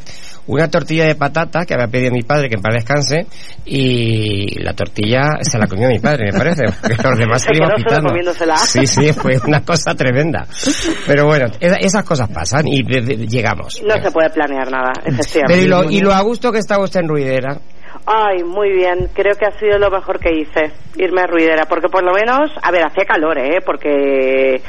una tortilla de patata que había pedido mi padre que en paz descanse y la tortilla se la comió mi padre, me parece. Los demás Se se iban quitando. Sí, sí, fue una cosa tremenda. Pero bueno, esa- esas cosas pasan y llegamos. No se puede planear nada, efectivamente. Pero y lo, y lo a gusto que está usted en Ruidera. Ay, muy bien. Creo que ha sido lo mejor que hice, irme a Ruidera. Porque por lo menos, a ver, hacía calor, ¿eh? Porque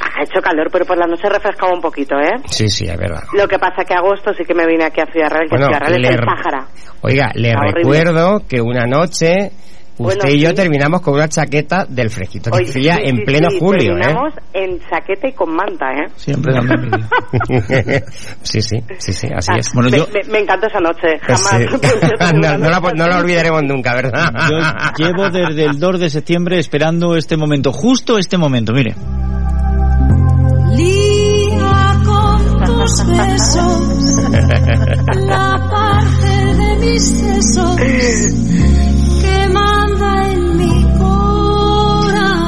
ha hecho calor, pero por la noche refrescaba un poquito, ¿eh? Sí, sí, es verdad. Lo que pasa que agosto sí que me vine aquí a Ciudad Real, que Bueno, Ciudad Real es el Sáhara. Oiga, le Está horrible. recuerdo que una noche Bueno, usted y yo sí. terminamos con una chaqueta del fresquito que Oye, hacía sí, en sí, pleno sí, julio, ¿eh? terminamos en chaqueta y con manta, ¿eh? Siempre sí, sí, sí, sí, así Ah, es. me, me- me encantó esa noche, jamás. Sí. Pues, no, no la, no la olvidaremos nunca, ¿verdad? Yo llevo desde el 2 de septiembre esperando este momento, justo este momento, mire. Tus besos la parte de mis sesos que manda en mi corazón.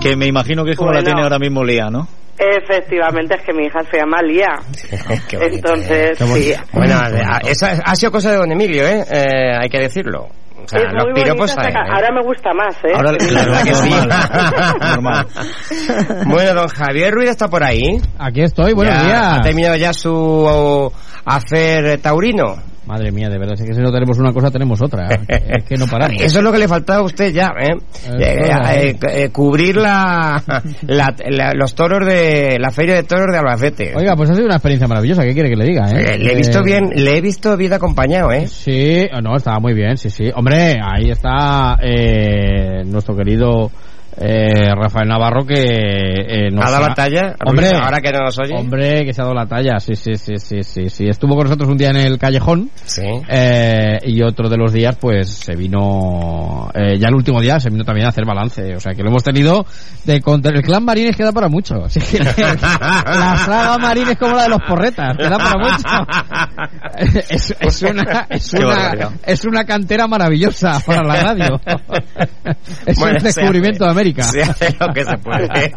Que me imagino que es como la tiene ahora mismo Lea, ¿no? Efectivamente, es que mi hija se llama Lía. Qué bonito, Entonces, ¿eh? sí. Bueno, eso ha sido cosa de don Emilio, ¿eh? Eh, hay que decirlo. O sea, los piropos saben, ¿eh? Ahora me gusta más, ¿eh? Ahora, la verdad que sí. Normal. Bueno, don Javier Ruiz está por ahí. Aquí estoy, buenos Ya días. ¿Ha terminado ya su hacer taurino? Madre mía, de verdad, es que si no tenemos una cosa, tenemos otra. Es que no paramos. Eso es lo que le faltaba a usted ya, ¿eh? Eh, Eh, eh, eh, cubrir la, la- la- los toros de la feria de toros de Albacete. Oiga, pues ha sido una experiencia maravillosa, ¿qué quiere que le diga, eh? Le he visto bien, le he visto bien acompañado, ¿eh? Sí, no, estaba muy bien, sí, sí. Hombre, ahí está nuestro querido eh, Rafael Navarro que eh, nos ¿Ha dado la talla? Hombre, ahora que no nos oye. Hombre, que se ha dado la talla, sí, sí, sí, sí, sí, sí. Estuvo con nosotros un día en el callejón Sí. eh, y otro de los días, pues se vino, eh, ya el último día se vino también a hacer balance. O sea que lo hemos tenido de contra el clan Marines queda para mucho. Así que la saga Marines es como la de los porretas, queda para mucho. Es, es una, es una, es una cantera maravillosa para la radio. Es Bueno, un descubrimiento de América. Se hace lo que se puede.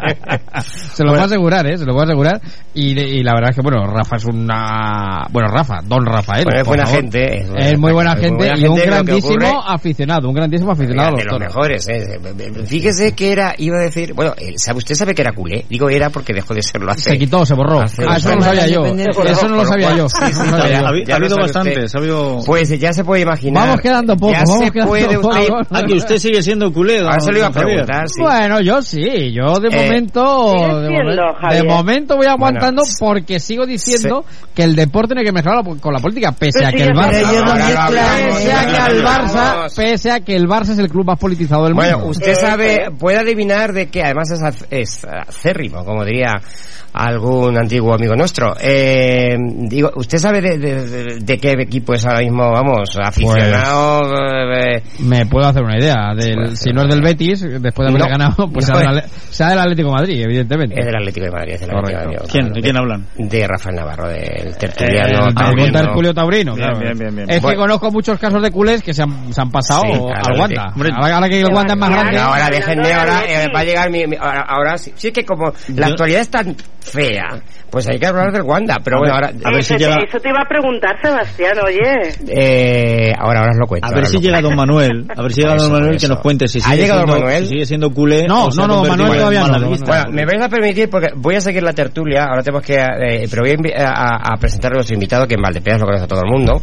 Se lo voy a asegurar, ¿eh? Se lo voy a asegurar. Y, y la verdad es que, bueno, Rafa es una... Bueno, Rafa, don Rafael. Bueno, es buena favor. gente, es Es, muy buena es gente buena y un gente, que grandísimo ocurre- aficionado, un grandísimo aficionado a de los los toros. mejores, ¿eh? Fíjese que era, iba a decir, bueno, ¿sabe, usted sabe que era culé. Digo era porque dejó de serlo hace. Se quitó, se borró. hace Ah, eso no lo sabía yo. Eso no lo sabía yo. Ha habido bastantes, ha habido... Pues ya se puede imaginar. Vamos quedando poco, Ya vamos se quedando puede poco. usted. Ah, que usted sigue siendo culé, Ahora se lo iba a preguntar, sí. Bueno, yo sí, yo de Eh, momento, de, momento voy aguantando Bueno, porque sigo diciendo que el deporte tiene que mezclarlo con la política, pese a que el Barça, pese a que el Barça, pese a que el Barça es el club más politizado del Bueno, mundo. usted Eso sabe, es. puede adivinar de que además es, ac- es acérrimo, como diría algún antiguo amigo nuestro. Eh, digo, ¿usted sabe de, de- qué equipo es ahora mismo, vamos, aficionado? eh, Me puedo hacer una idea. Del, Pues, si no es del Betis, después de haberle no, ganado, pues no sea, del, es. Ale- sea del Atlético de Madrid, evidentemente. es del Atlético de Madrid, es del Atlético de. Madrid. ¿Quién? ¿De quién hablan? De Rafael Navarro, del Eh, tertuliano. el taurino. Julio Taurino, Bien, claro. bien, bien, bien. Es Bueno. que conozco muchos casos de culés que se han, se han pasado Sí, al Wanda. hombre. Ahora, ahora que el Wanda es más grande. Ahora déjenme, ahora eh, va a llegar mi... mi- ahora, ahora sí, sí que como la actualidad es tan fea, pues hay que hablar del Wanda, pero A bueno, ahora... a ver eso, si llega- eso te iba a preguntar, Sebastián, oye. Eh, ahora, ahora os lo cuento. A ver si llega don Manuel, a ver si llega don Manuel que nos cuente si ¿Ha sigue, siendo, No, no, no, Manuel todavía no, malaguista. no, no. Bueno, me vais a permitir porque voy a seguir la tertulia, ahora tenemos que, eh, pero voy a, invi- a, a presentar a nuestro invitado que en Valdepeñas lo conoce a todo el mundo,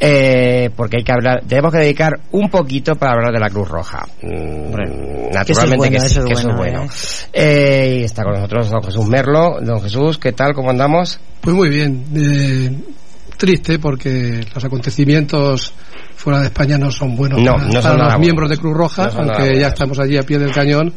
eh, porque hay que hablar, tenemos que dedicar un poquito para hablar de la Cruz Roja. Mm, naturalmente Que eso es bueno, que, eso es bueno, bueno. Eh, y está con nosotros don Jesús Merlo, don Jesús, ¿qué tal? ¿Cómo andamos? Pues muy bien. eh, triste porque los acontecimientos fuera de España no son buenos No, para, no son para los buenos. miembros de Cruz Roja, No aunque ya buenos. estamos allí a pie del cañón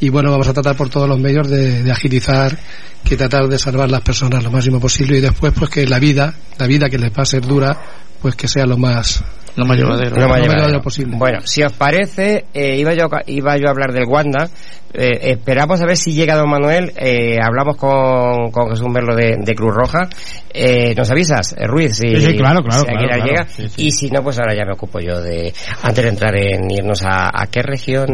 y bueno, vamos a tratar por todos los medios de, de agilizar, que tratar de salvar las personas lo máximo posible y después pues que la vida, la vida que les va a ser dura, pues que sea lo más lo más llevadero, lo más llevadero posible. Bueno, si os parece, eh, iba, yo, iba yo a hablar del Wanda. Eh, esperamos a ver si llega don Manuel. Eh, hablamos con, con Jesús Merlo de, de Cruz Roja. Eh, ¿Nos avisas, eh, Ruiz? Si, Sí, sí, claro, claro, si claro, Aguilar claro. llega. Sí, sí. Y si no, pues ahora ya me ocupo yo de. Antes de entrar en irnos a. ¿A qué región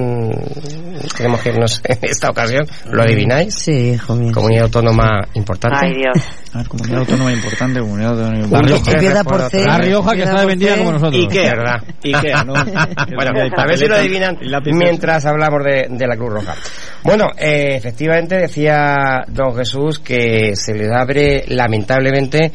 tenemos que irnos en esta ocasión? ¿Lo adivináis? Sí, hijo mío. Comunidad autónoma importante. Ay, Dios. A ver, comunidad autónoma importante, comunidad autónoma La importante. Rioja. Empieza por C. La Rioja que está de vendida como nosotros. Ikea. ¿Verdad? Ikea, ¿no? Bueno, Hay a ver si lo adivinan mientras hablamos de, de la Cruz Roja. Bueno, eh, efectivamente decía don Jesús que se les abre lamentablemente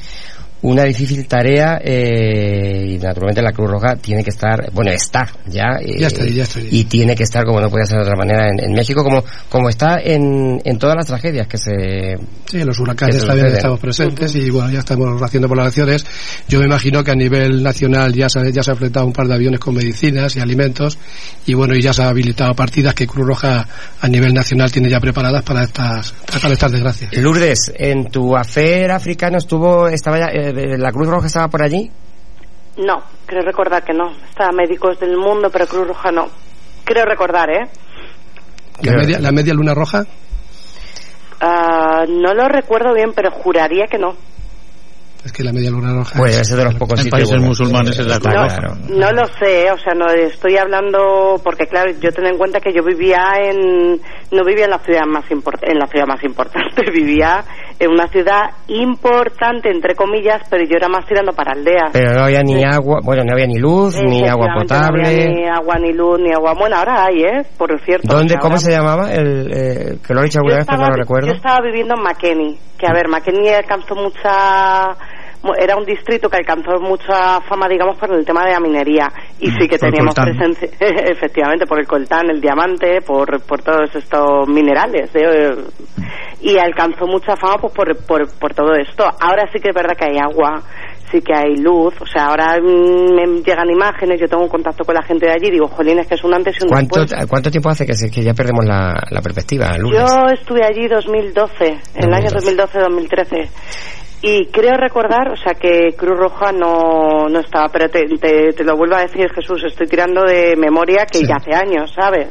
una difícil tarea eh, y naturalmente la Cruz Roja tiene que estar, bueno, está ya, eh, Ya está ahí, ya está y tiene que estar como no puede ser de otra manera en, en México como como está en, en todas las tragedias que se Sí, en los huracanes también estamos presentes y bueno, ya estamos haciendo poblaciones. Yo me imagino que a nivel nacional ya se, ya se ha fletado un par de aviones con medicinas y alimentos y bueno, y ya se ha habilitado partidas que Cruz Roja a nivel nacional tiene ya preparadas para estas, para estas desgracias. Lourdes, en tu afer africano estuvo, estaba ya, eh, la Cruz Roja estaba por allí. No, creo recordar que no. Está Médicos del Mundo, pero Cruz Roja no. Creo recordar, ¿eh? La media, la media luna roja, Ah, no lo recuerdo bien, pero juraría que no. es que la media luna roja Pues es- ese de los pocos En países musulmanes es la Cruz No, Roja. no lo sé, ¿eh? o sea, no estoy hablando porque claro, yo tengo en cuenta que yo vivía en no vivía en la ciudad más import- en la ciudad más importante, vivía en una ciudad importante entre comillas, pero yo era más tirando para aldeas. Pero no había ni agua, bueno, no había ni luz, ni agua Efectivamente, No había potable. ni agua, ni luz, ni agua. Bueno, ahora hay, ¿eh? Por cierto. ¿Dónde, Ahora- cómo se llamaba? El, eh, que lo he dicho alguna yo vez, pero no lo recuerdo. yo estaba viviendo en McKinney, que a ver, McKinney alcanzó mucha mu- era un distrito que alcanzó mucha fama, digamos, por el tema de la minería. Y sí que por el teníamos presencia, efectivamente, por el coltán, el diamante, por, por todos estos minerales. ¿eh? Y alcanzó mucha fama pues, por, por, por todo esto. Ahora sí que es verdad que hay agua, sí que hay luz. O sea, ahora mm, me llegan imágenes, yo tengo un contacto con la gente de allí, digo, jolín, es que es un antes y un ¿Cuánto, después. ¿Cuánto tiempo hace que, se- que ya perdemos la, la perspectiva? Yo estuve allí 2012, en el año 2012-2013. Y creo recordar, o sea, que Cruz Roja no, no estaba, pero te, te, te lo vuelvo a decir, Jesús, estoy tirando de memoria que ya hace años, ¿sabes?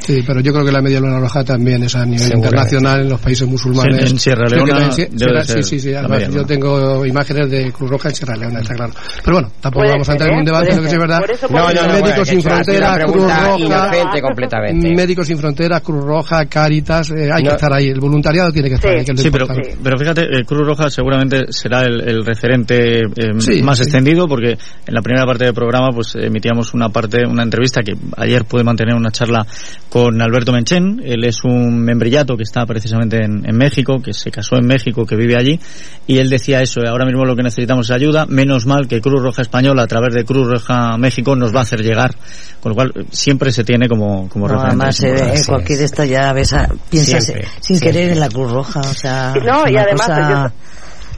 Sí, pero yo creo que la media luna roja también es a nivel internacional en los países musulmanes. Sí, en Sierra que Leona también- sí, debe Sierra- ser sí, sí, Además, yo tengo imágenes de Cruz Roja en Sierra Leona, está claro. Pero bueno, tampoco Puede vamos a ser, entrar en un ¿eh? debate, lo que sí es verdad. Por eso, No, no, Médicos bueno, sin Fronteras, Cruz Roja, completamente. Médicos sin Fronteras, Cruz Roja, Cáritas, eh, hay No. que estar ahí. El voluntariado tiene que estar Sí. ahí. Que es Sí, pero, pero fíjate, eh, Cruz Roja seguramente será el, el referente eh, Sí, más sí. extendido porque en la primera parte del programa pues emitíamos una parte, una entrevista que ayer pude mantener una charla con Alberto Menchen. Él es un membrillato que está precisamente en, en México, que se casó en México, que vive allí y él decía eso, ahora mismo lo que necesitamos es ayuda, menos mal que Cruz Roja Española a través de Cruz Roja México nos va a hacer llegar, con lo cual eh, siempre se tiene como, como No, además, eh, en Así cualquier esto ya ves, a- piensas Siempre, eh, sin siempre. querer en la Cruz Roja, o sea. No, es y además, cosa-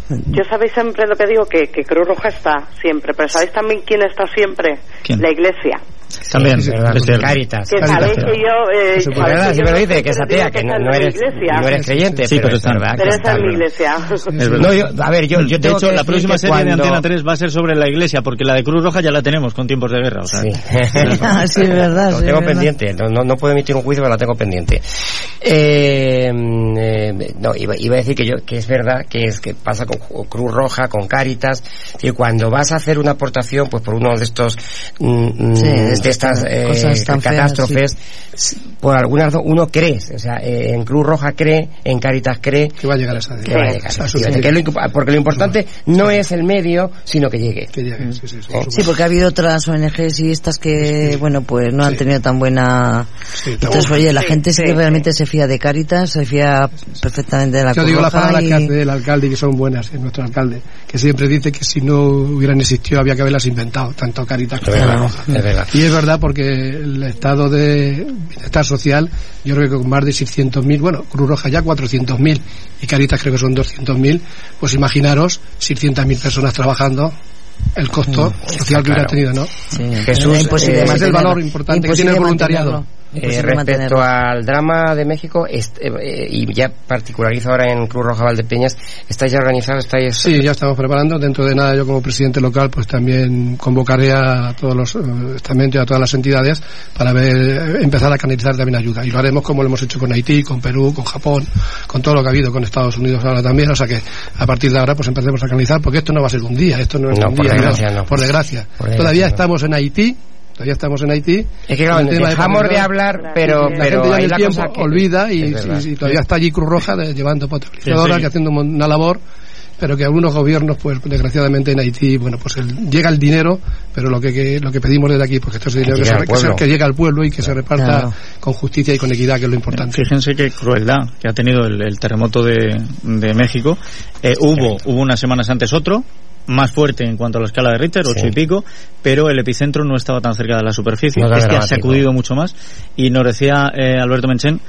Yo sabéis siempre lo que digo, que, que Cruz Roja está siempre, pero ¿sabéis también quién está siempre? ¿Quién? La iglesia. También, Sí, verdad, es cierto. Caritas. Que Caritas, sabéis que yo... Eh, pues, verdad, que siempre yo lo dice, que es atea, que no, en no eres, iglesia. no eres creyente, Sí, pero, pero es verdad que Pero está, es mi iglesia. Es verdad. No, yo, a ver, yo, yo de hecho, la próxima serie de Antena 3 va a ser sobre la iglesia, porque la de Cruz Roja ya la tenemos con tiempos de guerra. O sea, Sí. Sí, es verdad. Lo sí, tengo verdad. pendiente, no, no, no puedo emitir un juicio, pero la tengo pendiente. Eh, eh, no, iba, iba a decir que yo, que es verdad que es que pasa con Cruz Roja, con Cáritas, y cuando vas a hacer una aportación, pues por uno de estos, mm, mm, Sí, de estas eh, feas, catástrofes, por alguna razón uno cree, o sea, eh, en Cruz Roja cree, en Cáritas cree Que va a llegar a esa que va a llegar, que es lo porque lo importante no es el medio, sino que llegue. Que llegue, sí, sí, sí. Sí, porque ha habido otras ONGs y estas que, bueno, pues no han tenido tan buena... Sí, Entonces, oye, la Sí, gente sí, sí, que sí. realmente se fía de Cáritas, se fía perfectamente de la Yo Cruz digo las Roja palabras y- que hace el alcalde y que son buenas, es nuestro alcalde, que siempre dice que si no hubieran existido había que haberlas inventado, tanto Caritas como Cruz. es verdad. Y es verdad porque el estado de bienestar social, yo creo que con más de 600.000, bueno, Cruz Roja ya 400.000 y Caritas creo que son 200.000, pues imaginaros 600.000 personas trabajando, el costo social que hubiera claro. tenido, ¿no? Sí, Jesús, imposible eh, es el valor importante que tiene el voluntariado. Mantenerlo. Eh, respecto al drama de México, eh, eh, y ya particularizo ahora en Cruz Roja Valdepeñas, ¿estáis ya organizados? ¿Estáis Sí, ya estamos preparando. Dentro de nada, yo como presidente local, pues también convocaré a todos los eh, estamentos y a todas las entidades para ver, empezar a canalizar también ayuda. Y lo haremos como lo hemos hecho con Haití, con Perú, con Japón, con todo lo que ha habido, con Estados Unidos ahora también. O sea que a partir de ahora, pues empecemos a canalizar, porque esto no va a ser un día, esto no es No, un por día. desgracia, no. Por desgracia. Por desgracia, Todavía no. estamos en Haití. Todavía estamos en Haití. Es que claro, dejamos de pandemia- hablar, pero, la pero gente ya en el tiempo que- olvida y, Es y- y todavía está allí Cruz Roja de- llevando potabilizadoras Sí, sí. y haciendo un- una labor pero que algunos gobiernos pues desgraciadamente en Haití bueno pues el- llega el dinero pero lo que, que- lo que pedimos desde aquí pues que esto es dinero que, llegue se, al que se- pueblo. que llegue al pueblo y que se reparta Claro. con justicia y con equidad que es lo importante Fíjense qué crueldad que ha tenido el, el terremoto de, de México. Eh, hubo, hubo unas semanas antes otro, más fuerte en cuanto a la escala de Richter, ocho Sí. y pico, pero el epicentro no estaba tan cerca de la superficie. No este ha sacudido mucho más. Y nos decía eh, Alberto Menchen,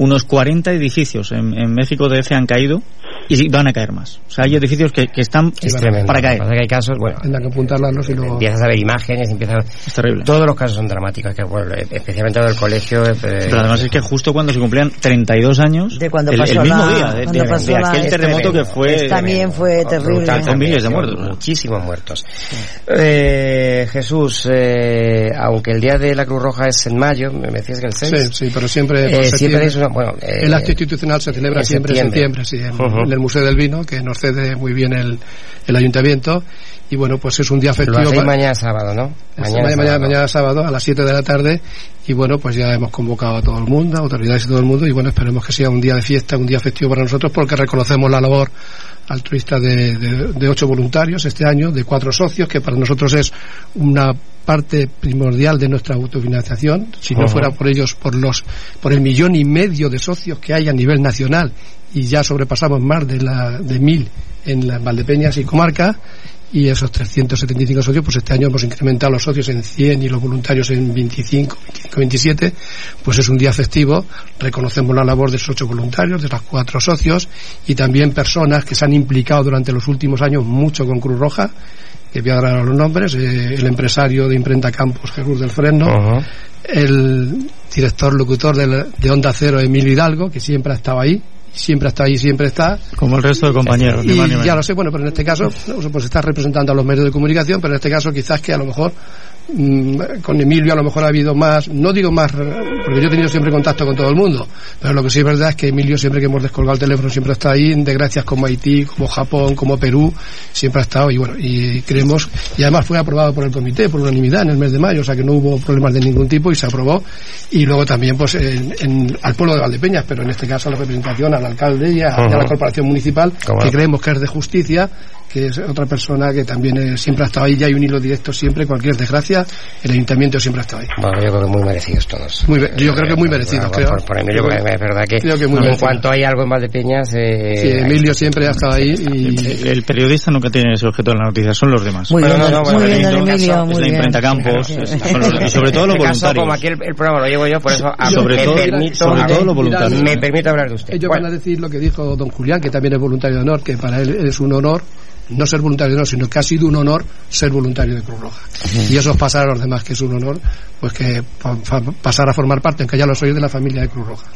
unos 40 edificios en, en México DF han caído y van a caer más. O sea, hay edificios que, que están Es tremendo. para caer. Pasa que hay casos, bueno, tendrán que apuntarlos y luego empiezas a ver imágenes, empiezas Es terrible. Todos los casos son dramáticos, que bueno, especialmente del colegio. eh, Pero además es que justo cuando se cumplían 32 años, De cuando el, pasó el mismo la- día de, cuando de- pasó de la- aquel terremoto tremendo, que fue... También fue terrible. brutal Con miles de muertos, ¿no? Muchísimos muertos. Eh, Jesús, eh, aunque el día de la Cruz Roja es en mayo, me decías que el 6. Sí, sí, pero siempre, Eh, siempre es una, bueno, eh, el acto institucional se celebra en siempre en septiembre. septiembre, sí, en, Ujú. en el Museo del Vino, que nos cede muy bien el, el ayuntamiento. Y bueno, pues es un día Lo festivo. pa- mañana sábado, ¿no? Mañana, mañana, sábado. mañana sábado a las 7 de la tarde y bueno, pues ya hemos convocado a todo el mundo, a autoridades y todo el mundo y bueno, esperemos que sea un día de fiesta, un día festivo para nosotros porque reconocemos la labor altruista de, de, de ocho voluntarios este año, de cuatro socios, que para nosotros es una parte primordial de nuestra autofinanciación. Si no fuera por ellos, por los, por el millón y medio de socios que hay a nivel nacional y ya sobrepasamos más de la, de mil en las Valdepeñas y comarca y esos 375 socios, pues este año hemos incrementado los socios en 100 y los voluntarios en 25, 25, 27, pues es un día festivo, reconocemos la labor de esos ocho voluntarios, de los cuatro socios y también personas que se han implicado durante los últimos años mucho con Cruz Roja, que voy a dar ahora los nombres, eh, el empresario de Imprenta Campos, Jesús del Fresno, el director locutor del- de Onda Cero, Emilio Hidalgo, que siempre ha estado ahí, siempre estado ahí, siempre está, Como el resto de compañeros. y ya lo sé, bueno, pero en este caso, pues está representando a los medios de comunicación, pero en este caso quizás que a lo mejor con Emilio a lo mejor ha habido más, no digo más, porque yo he tenido siempre contacto con todo el mundo, pero lo que sí es verdad es que Emilio siempre que hemos descolgado el teléfono siempre está ahí, en desgracias como Haití, como Japón, como Perú, siempre ha estado y bueno, y creemos, y además fue aprobado por el comité por unanimidad en el mes de mayo, o sea que no hubo problemas de ningún tipo y se aprobó, y luego también pues en, en- al pueblo de Valdepeñas, pero en este caso a la representación, al alcalde y a, y a la corporación municipal, que no. creemos que es de justicia, que es otra persona que también eh, siempre ha estado ahí, ya hay un hilo directo siempre, cualquier desgracia, el ayuntamiento siempre ha estado ahí. Bueno, yo creo que muy merecidos todos. Muy yo creo que muy merecidos, Por- creo. Por, por Emilio, Creo es verdad que, creo que muy en merecido. cuanto hay algo en Valdepeñas... Eh, Sí, Emilio siempre ha estado ahí y El, el periodista nunca tiene ese objeto de la noticia, son los demás. Muy Bueno, bien, no, no, muy bueno, bien, don en este Emilio, caso, muy es la bien. imprenta Campos, y sobre todo los este caso, voluntarios. como aquí el, el programa lo llevo yo, por eso a- Sobre me, todo- permito, sobre todo los voluntarios. me permito hablar de usted. ellos Bueno, van a decir lo que dijo don Julián, que también es voluntario de honor, que para él es un honor no ser voluntario de honor, sino que ha sido un honor ser voluntario de Cruz Roja. Y eso es pasar a los demás, que es un honor, pues que pa- pa- pasar a formar parte, aunque ya lo soy, de la familia de Cruz Roja.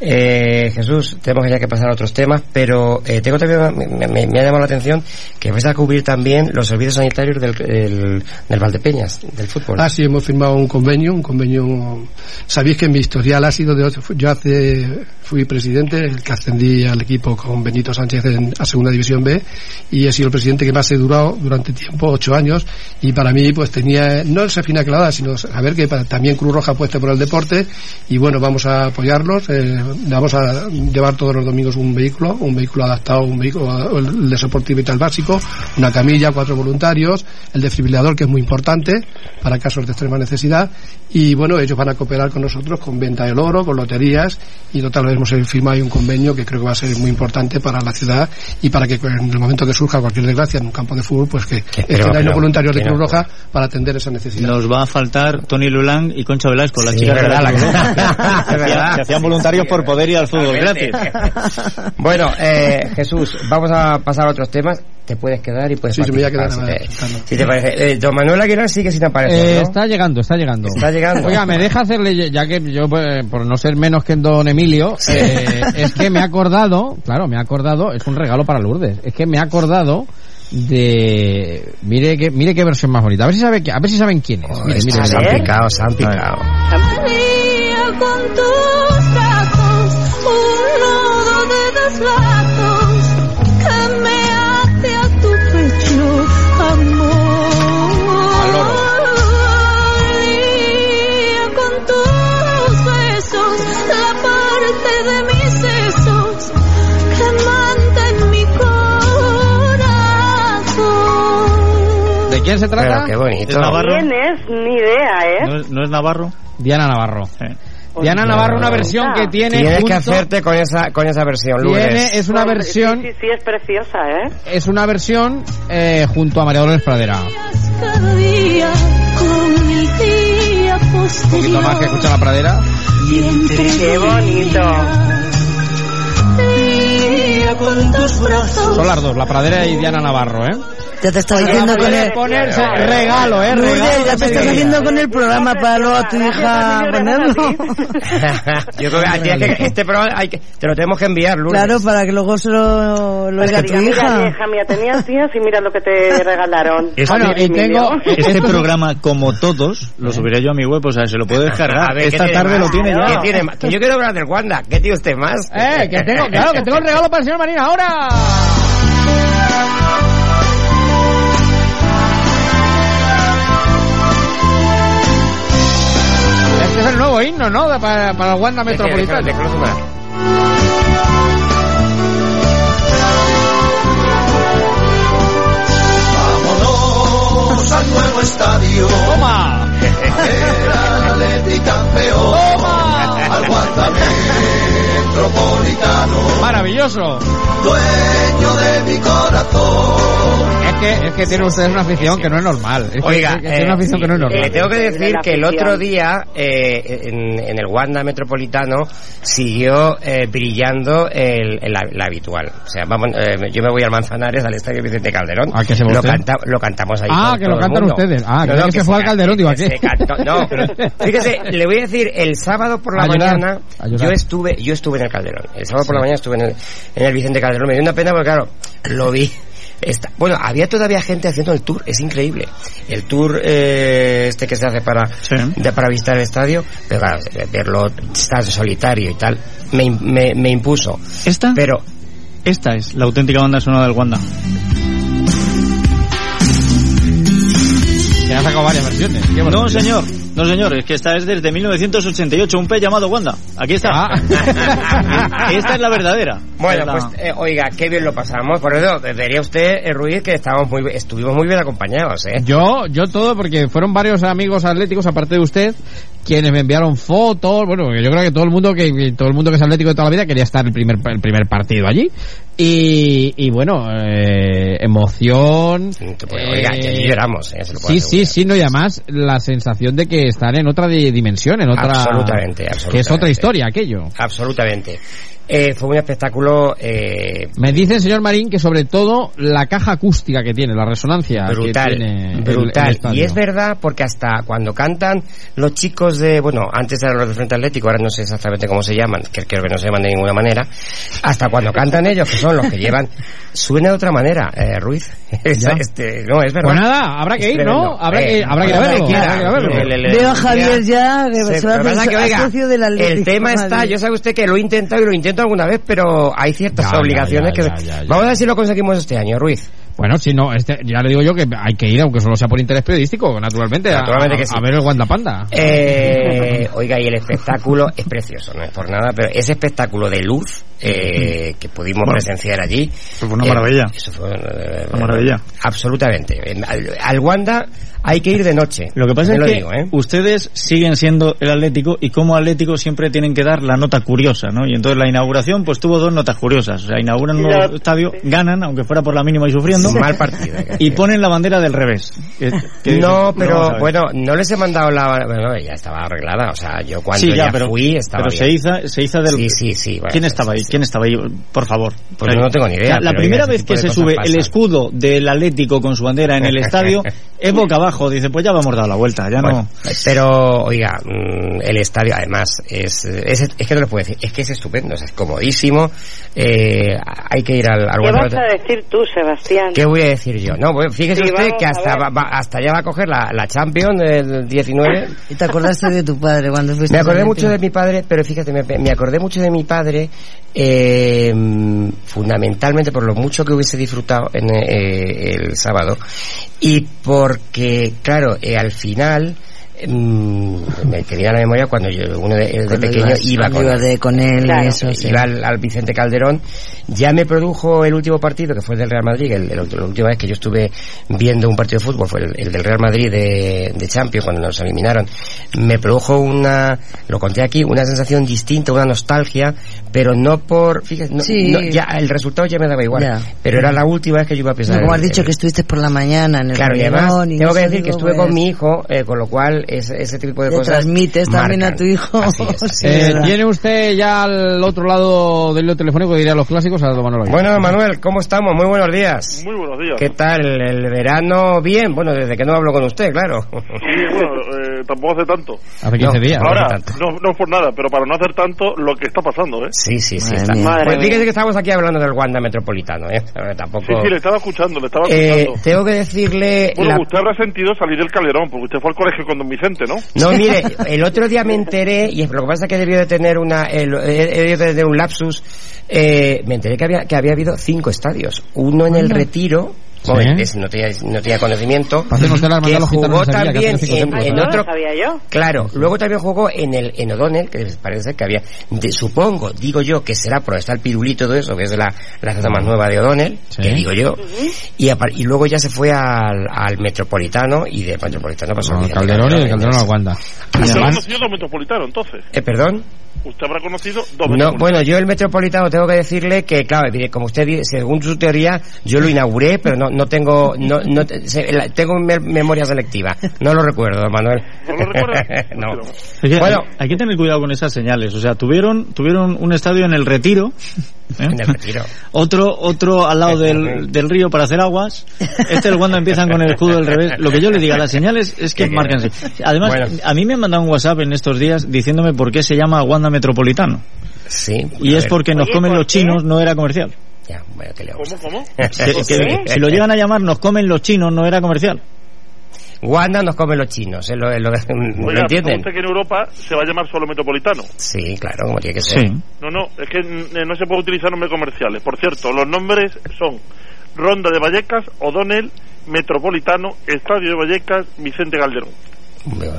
Eh, Jesús, tenemos ya que pasar a otros temas, pero eh, tengo también, me, me- ha llamado la atención que vais a cubrir también los servicios sanitarios del, del, del Valdepeñas, del fútbol. Ah, sí, hemos firmado un convenio, un convenio. Sabéis que mi historial ha sido de. Yo hace, fui presidente, el que ascendí al equipo con Benito Sánchez en, a Segunda División B, y he sido el presidente que más he durado durante tiempo, ocho años, y para mí, pues tenía, no esa fina clavada, sino saber que para- también Cruz Roja apuesta por el deporte, y bueno, vamos a apoyarlos, eh, vamos a llevar todos los domingos un vehículo, un vehículo adaptado, un vehículo, el de soporte vital básico, una camilla, cuatro voluntarios, el desfibrilador, que es muy importante para casos de extrema necesidad, y bueno, ellos van a cooperar con nosotros con venta del oro, con loterías, y total vez hemos firmado ahí un convenio que creo que va a ser muy importante para la ciudad y para que en el momento que surja cualquier desgracia en un campo de fútbol, pues que estén ahí los voluntarios de Cruz Roja para atender esa necesidad. Nos va a faltar Tony Lulán y Concha Velasco, las Sí, chicas es de la la- que, verdad. que hacían voluntarios por por poder ir al fútbol gratis. Bueno, eh, Jesús, vamos a pasar a otros temas. Te puedes quedar y puedes Sí, sí, me voy a quedar participar, si, te, si te parece. Eh, don Manuel Aguilar sigue sin aparecer, Eh, ¿no? Está llegando, está llegando. Está llegando. Oiga, me deja hacerle, ya que yo, eh, por no ser menos que don Emilio, eh, es que me he acordado, claro, me he acordado, es un regalo para Lourdes, es que me he acordado de, mire que, mire qué versión más bonita, a ver si sabe, a ver si saben quién es. Mire, mire, se han picado, se han picado. Quién se trata? Pero qué bonito. ¿Es Navarro? ¿Quién es? Ni idea, ¿eh? ¿No es, no es Navarro? Diana Navarro. Diana Pero- Navarro, una versión que tiene Tienes que justo- hacerte con esa, con esa versión, Tiene, Lourdes. es una versión, Sí, sí, sí, es preciosa, ¿eh? es una versión eh, junto a María Dolores Pradera. Cada día con el día Un poquito más que escucha la pradera. Qué bonito. Con tus brazos. Son las dos, la pradera y Diana Navarro, ¿eh? Ya te estás haciendo con el... ponerse regalo, ¿eh? Regalo ya te estás haciendo con el programa para luego a tu hija ponerlo. Yo creo que, tienes que este programa hay que, te lo tenemos que enviar, Lourdes. Claro, para que luego se lo, lo Que tu diga, mira, hija. vieja mía, tenías tías y mira lo que te regalaron. Bueno, Ay, y tengo este programa, como todos, lo subiré yo a mi web, o sea, se lo puedo descargar. A ver, ¿qué Esta tarde más? lo tiene ¿Qué ya. tiene más? Que yo quiero hablar del Wanda. ¿Qué tiene usted más? Eh, que tengo, claro, que tengo el regalo para el señor Marín ahora. Este es el nuevo himno, ¿no? De- Para, para el Wanda. Déjalo sonar. Vámonos al nuevo estadio. ¡Toma! Era el Atleti campeón. ¡Toma! Al Wanda Maravilloso. Dueño de mi corazón. Es que, es que tiene usted una afición que no es normal. Es que- Oiga, es que tiene una afición que no es eh, normal. le tengo que decir que el otro día eh, en, en el Wanda Metropolitano siguió eh, brillando el, el- la, la habitual. O sea, vamos, eh, yo me voy al Manzanares, al Estadio Vicente Calderón. ¿A qué se va lo, canta- lo cantamos ahí. Ah, con que todo lo cantan ustedes. Ah, creía que se fue al ca- Calderón, digo, ¿a que qué? se cantó- No, pero fíjese, le voy a decir, el sábado por la mañana yo estuve yo estuve en el Calderón. El sábado por la mañana estuve en el, en el Vicente Calderón. Me dio una pena porque, claro, lo vi. Está, bueno, había todavía gente haciendo el tour, es increíble. El tour eh, este que se hace para, de- para visitar el estadio, pero claro, verlo tan solitario y tal, me, me, me impuso. ¿Esta? Pero Esta es la auténtica banda sonora del Wanda. Que ha sacado varias versiones. Qué No, señor. No, señor. Es que esta es desde 1988. Un pez llamado Wanda. Aquí está. Ah. Esta es la verdadera. Bueno, la- pues eh, oiga, qué bien lo pasamos. Por eso vería usted, eh, Ruiz, que estábamos muy, estuvimos muy bien acompañados, ¿eh? Yo, yo todo, porque fueron varios amigos atléticos, aparte de usted, quienes me enviaron fotos, bueno, porque yo creo que todo el mundo que, que todo el mundo que es atlético de toda la vida quería estar el primer, el primer partido allí. Y, y bueno, eh, emoción. Oiga, eh, ya lloramos, ¿eh? Se lo Sí, sí, sí, no, y además la sensación de que están en otra di- dimensión, en otra... Absolutamente, Que es absolutamente. otra historia aquello. Absolutamente. Eh, fue un espectáculo eh, Me dice el señor Marín que sobre todo la caja acústica que tiene, la resonancia brutal, que tiene brutal. el y es verdad porque hasta cuando cantan los chicos de, bueno, antes eran los de Frente Atlético, ahora no sé exactamente cómo se llaman, que creo que no se llaman de ninguna manera, hasta cuando cantan ellos, que son los que llevan, suena de otra manera, eh, Ruiz. Es- este, no, es verdad. Pues nada, habrá que ir, ¿no? Habrá que- Eh, habrá que a verlo, a Veo a Javier ya que se va a socio del Atlético el tema está, yo sabe usted que lo he intentado y lo intento alguna vez, pero hay ciertas Ya, obligaciones ya, que... ya, ya, ya. Vamos a ver si lo conseguimos este año, Ruiz. Bueno, si no, este, ya le digo yo que hay que ir, aunque solo sea por interés periodístico, naturalmente, a- Naturalmente a, que sí. a ver el Wanda Panda. Eh, oiga, y el espectáculo es precioso, no es por nada, pero ese espectáculo de luz, eh, que pudimos Bueno, presenciar allí. fue una Eh, maravilla. eso fue eh, Una maravilla. Absolutamente. En- Al, al Wanda hay que ir de noche. Lo que pasa es lo que digo, ¿eh? ustedes siguen siendo el Atlético y como Atlético siempre tienen que dar la nota curiosa, ¿no? Y entonces la inauguración pues tuvo dos notas curiosas. O sea, inauguran un nuevo estadio, ganan, aunque fuera por la mínima y sufriendo. Mal partido, que Y ponen la bandera del revés. No, pero bueno, no les he mandado la... Bueno, ya estaba arreglada, o sea, yo cuando Sí, ya, ya, pero- fui estaba pero se hizo, se hizo del... Sí, sí, sí. bueno, ¿Quién estaba ahí? ¿Quién estaba ahí? Por favor. Pues no tengo ni idea, La, primera vez que se sube el escudo del Atlético con su bandera en el estadio es boca abajo. Dice, pues ya vamos a dar la vuelta, ya Bueno, no... Pero, oiga, mm, el estadio además es, es, es que no lo puedo decir, es que es estupendo, es comodísimo, eh, hay que ir al, al ¿Qué vas a decir tú, Sebastián? ¿Qué voy a decir yo? No, bueno, fíjese Sí, usted que hasta, va- va- hasta ya va a coger la, la Champions del 19. ¿Y te acordaste de tu padre cuando fuiste Me acordé mucho de mi padre, pero fíjate, me, me acordé mucho de mi padre, eh, fundamentalmente por lo mucho que hubiese disfrutado en eh, el sábado y porque, claro, eh, al final mm, me quería la memoria cuando yo uno de, de Cuando pequeño ibas- iba con ibas de- con él y Claro, eso, sí. iba al, al Vicente Calderón. Ya me produjo el último partido que fue el del Real Madrid el, el- la última vez que yo estuve viendo un partido de fútbol fue el, el del Real Madrid de, de Champions cuando nos eliminaron. Me produjo una lo conté aquí una sensación distinta una nostalgia pero no por fíjate no- Sí. no, ya el resultado ya me daba igual Ya. pero era la última vez que yo iba a pensar No, como has dicho que estuviste por la mañana en el Claro, y además y tengo que decir que estuve pues, con mi hijo, eh, con lo cual ese, ese tipo de Le cosas transmites también a tu hijo. Así es, así Sí, es. Eh. ¿Tiene usted ya al otro lado del hilo telefónico, diría los clásicos, a don Manuel? Bueno, Manuel, ¿cómo estamos? Muy buenos días. Muy buenos días. ¿Qué tal el, el verano? Bien, bueno, desde que no hablo con usted, claro. Sí, bueno, eh, tampoco hace tanto. Hace 15 días. Ahora, no, no por nada, pero para no hacer tanto lo que está pasando, ¿eh? Sí, sí, sí. Madre Está. mía. Pues fíjese que estamos aquí hablando del Wanda Metropolitano, ¿eh? Tampoco... Sí, sí, le estaba escuchando, le estaba Eh, escuchando. tengo que decirle... Bueno, la- usted habrá sentido salir del Calderón, porque usted fue al colegio con don Vicente, ¿no? No, mire, el otro día me enteré, y lo que pasa es que debió de tener una, el- debido de tener un lapsus, eh, me enteré que había, que había habido cinco estadios. Uno en el Anda. Sí. no tenía, no tenía conocimiento, que jugó también tiene cinco en, en ¿no? No otro, lo sabía yo. Claro, luego también jugó en el en O'Donnell, que parece ser que había, de- supongo, digo yo, que será por está el pirulito y todo eso, que es de la, la zona más nueva de O'Donnell, Sí. que digo yo, y, apar- y luego ya se fue al, al Metropolitano, y de Metropolitano pasó Al al Vicente Calderón y del Calderón, Calderón al Wanda. Conocido dos metropolitanos, entonces. Eh, perdón. Usted habrá conocido dos No, bueno, yo el Metropolitano tengo que decirle que, claro, como usted dice, según su teoría, yo lo inauguré, pero no, no tengo, no, no, te- se- la- tengo me- memoria selectiva. No lo recuerdo, don Manuel. ¿No lo recuerda? no. Es que Bueno. hay, hay que tener cuidado con esas señales. O sea, tuvieron, tuvieron un estadio en el Retiro. ¿eh? En el retiro. Otro, otro al lado del, del río para hacer aguas. Este el cuando empiezan con el escudo del revés. Lo que yo le diga, las señales es que marcan. Además, Bueno. a mí me han mandado un WhatsApp en estos días diciéndome por qué se llama Wanda Metropolitano. Sí. Y es ver. porque nos Oye, comen ¿por los qué? chinos, no era comercial. Ya, bueno, ¿qué le vamos a ¿Cómo, hacer? cómo? Que- que si lo llegan a llamar nos comen los chinos, no era comercial. Wanda nos come los chinos, ¿eh? ¿Lo, lo, ¿lo Oiga, entienden? usted que en Europa se va a llamar solo metropolitano. Sí, claro, como tiene que ser. Sí. No, no, es que mm, no se puede utilizar nombres comerciales. Por cierto, los nombres son Ronda de Vallecas, O'Donnell, Metropolitano, Estadio de Vallecas, Vicente Calderón.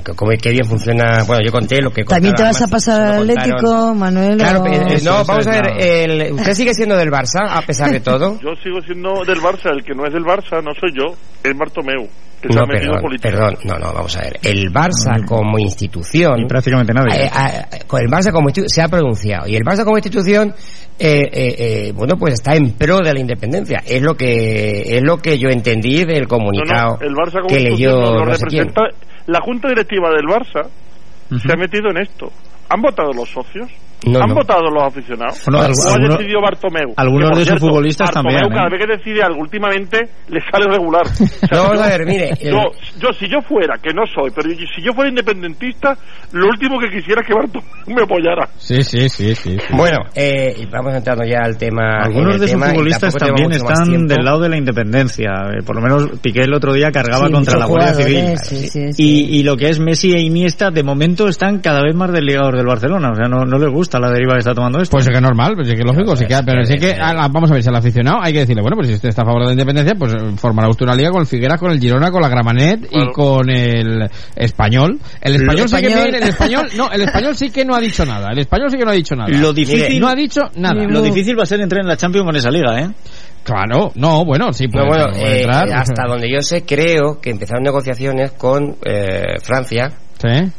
Que- como que bien funciona. Bueno, yo conté lo que ¿También te vas a pasar al. Atlético, Manuel? Claro, o- eh, no, vamos a es ver, el, ¿usted sigue siendo del Barça a pesar de todo? Yo sigo siendo del Barça, el que no es del Barça no soy yo, es Bartomeu, que No, perdón, perdón, no, no, vamos a ver. El Barça como institución, Y prácticamente nadie. eh, eh, con el Barça como institución se ha pronunciado y el Barça como institución, eh, eh, eh, bueno, pues está en pro de la independencia. Es lo que es lo que yo entendí del comunicado no, el Barça como que leyó lo no sé quién. representa. La junta directiva del Barça se ha metido en esto. ¿Han votado los socios? No, ¿Han no. votado los aficionados? Bueno, ¿O algu- ha alguno- decidido Bartomeu? algunos de sus futbolistas Bartomeu, también, ¿eh? cada vez que decide algo últimamente le sale regular. O sea, No, yo- a ver, mire, el- Yo, yo, si yo fuera, que no soy, pero yo- si yo fuera independentista, lo último que quisiera es que Bartomeu me apoyara. Sí, sí, sí, sí. sí. Bueno, eh, vamos entrando ya al tema. Algunos de sus futbolistas también están del lado de la independencia. Eh, por lo menos Piqué el otro día cargaba Sí, contra la Guardia Civil. jugadores, sí, sí, sí. Y, y lo que es Messi e Iniesta, de momento están cada vez más desligados del Barcelona. O sea, no, no les gusta. La deriva que está tomando esto. Pues es que es normal, pues es que es lógico, sí que, pero sí que, a la- vamos a ver, si al aficionado hay que decirle, bueno, pues si usted está a favor de la independencia, pues eh, formará usted una liga con el Figueras, con el Girona, con la Gramanet y con el Español. El Lo español sí que español- viene, el español, no, el español sí que no ha dicho nada, el español sí que no ha dicho nada. Lo difícil, no ha dicho nada. Lo difícil va a ser entrar en la Champions con esa liga, ¿eh? Claro, no, bueno, sí, Pero puede, bueno, puede eh, entrar. hasta donde yo sé, creo que empezaron negociaciones con eh, Francia. ¿Sí?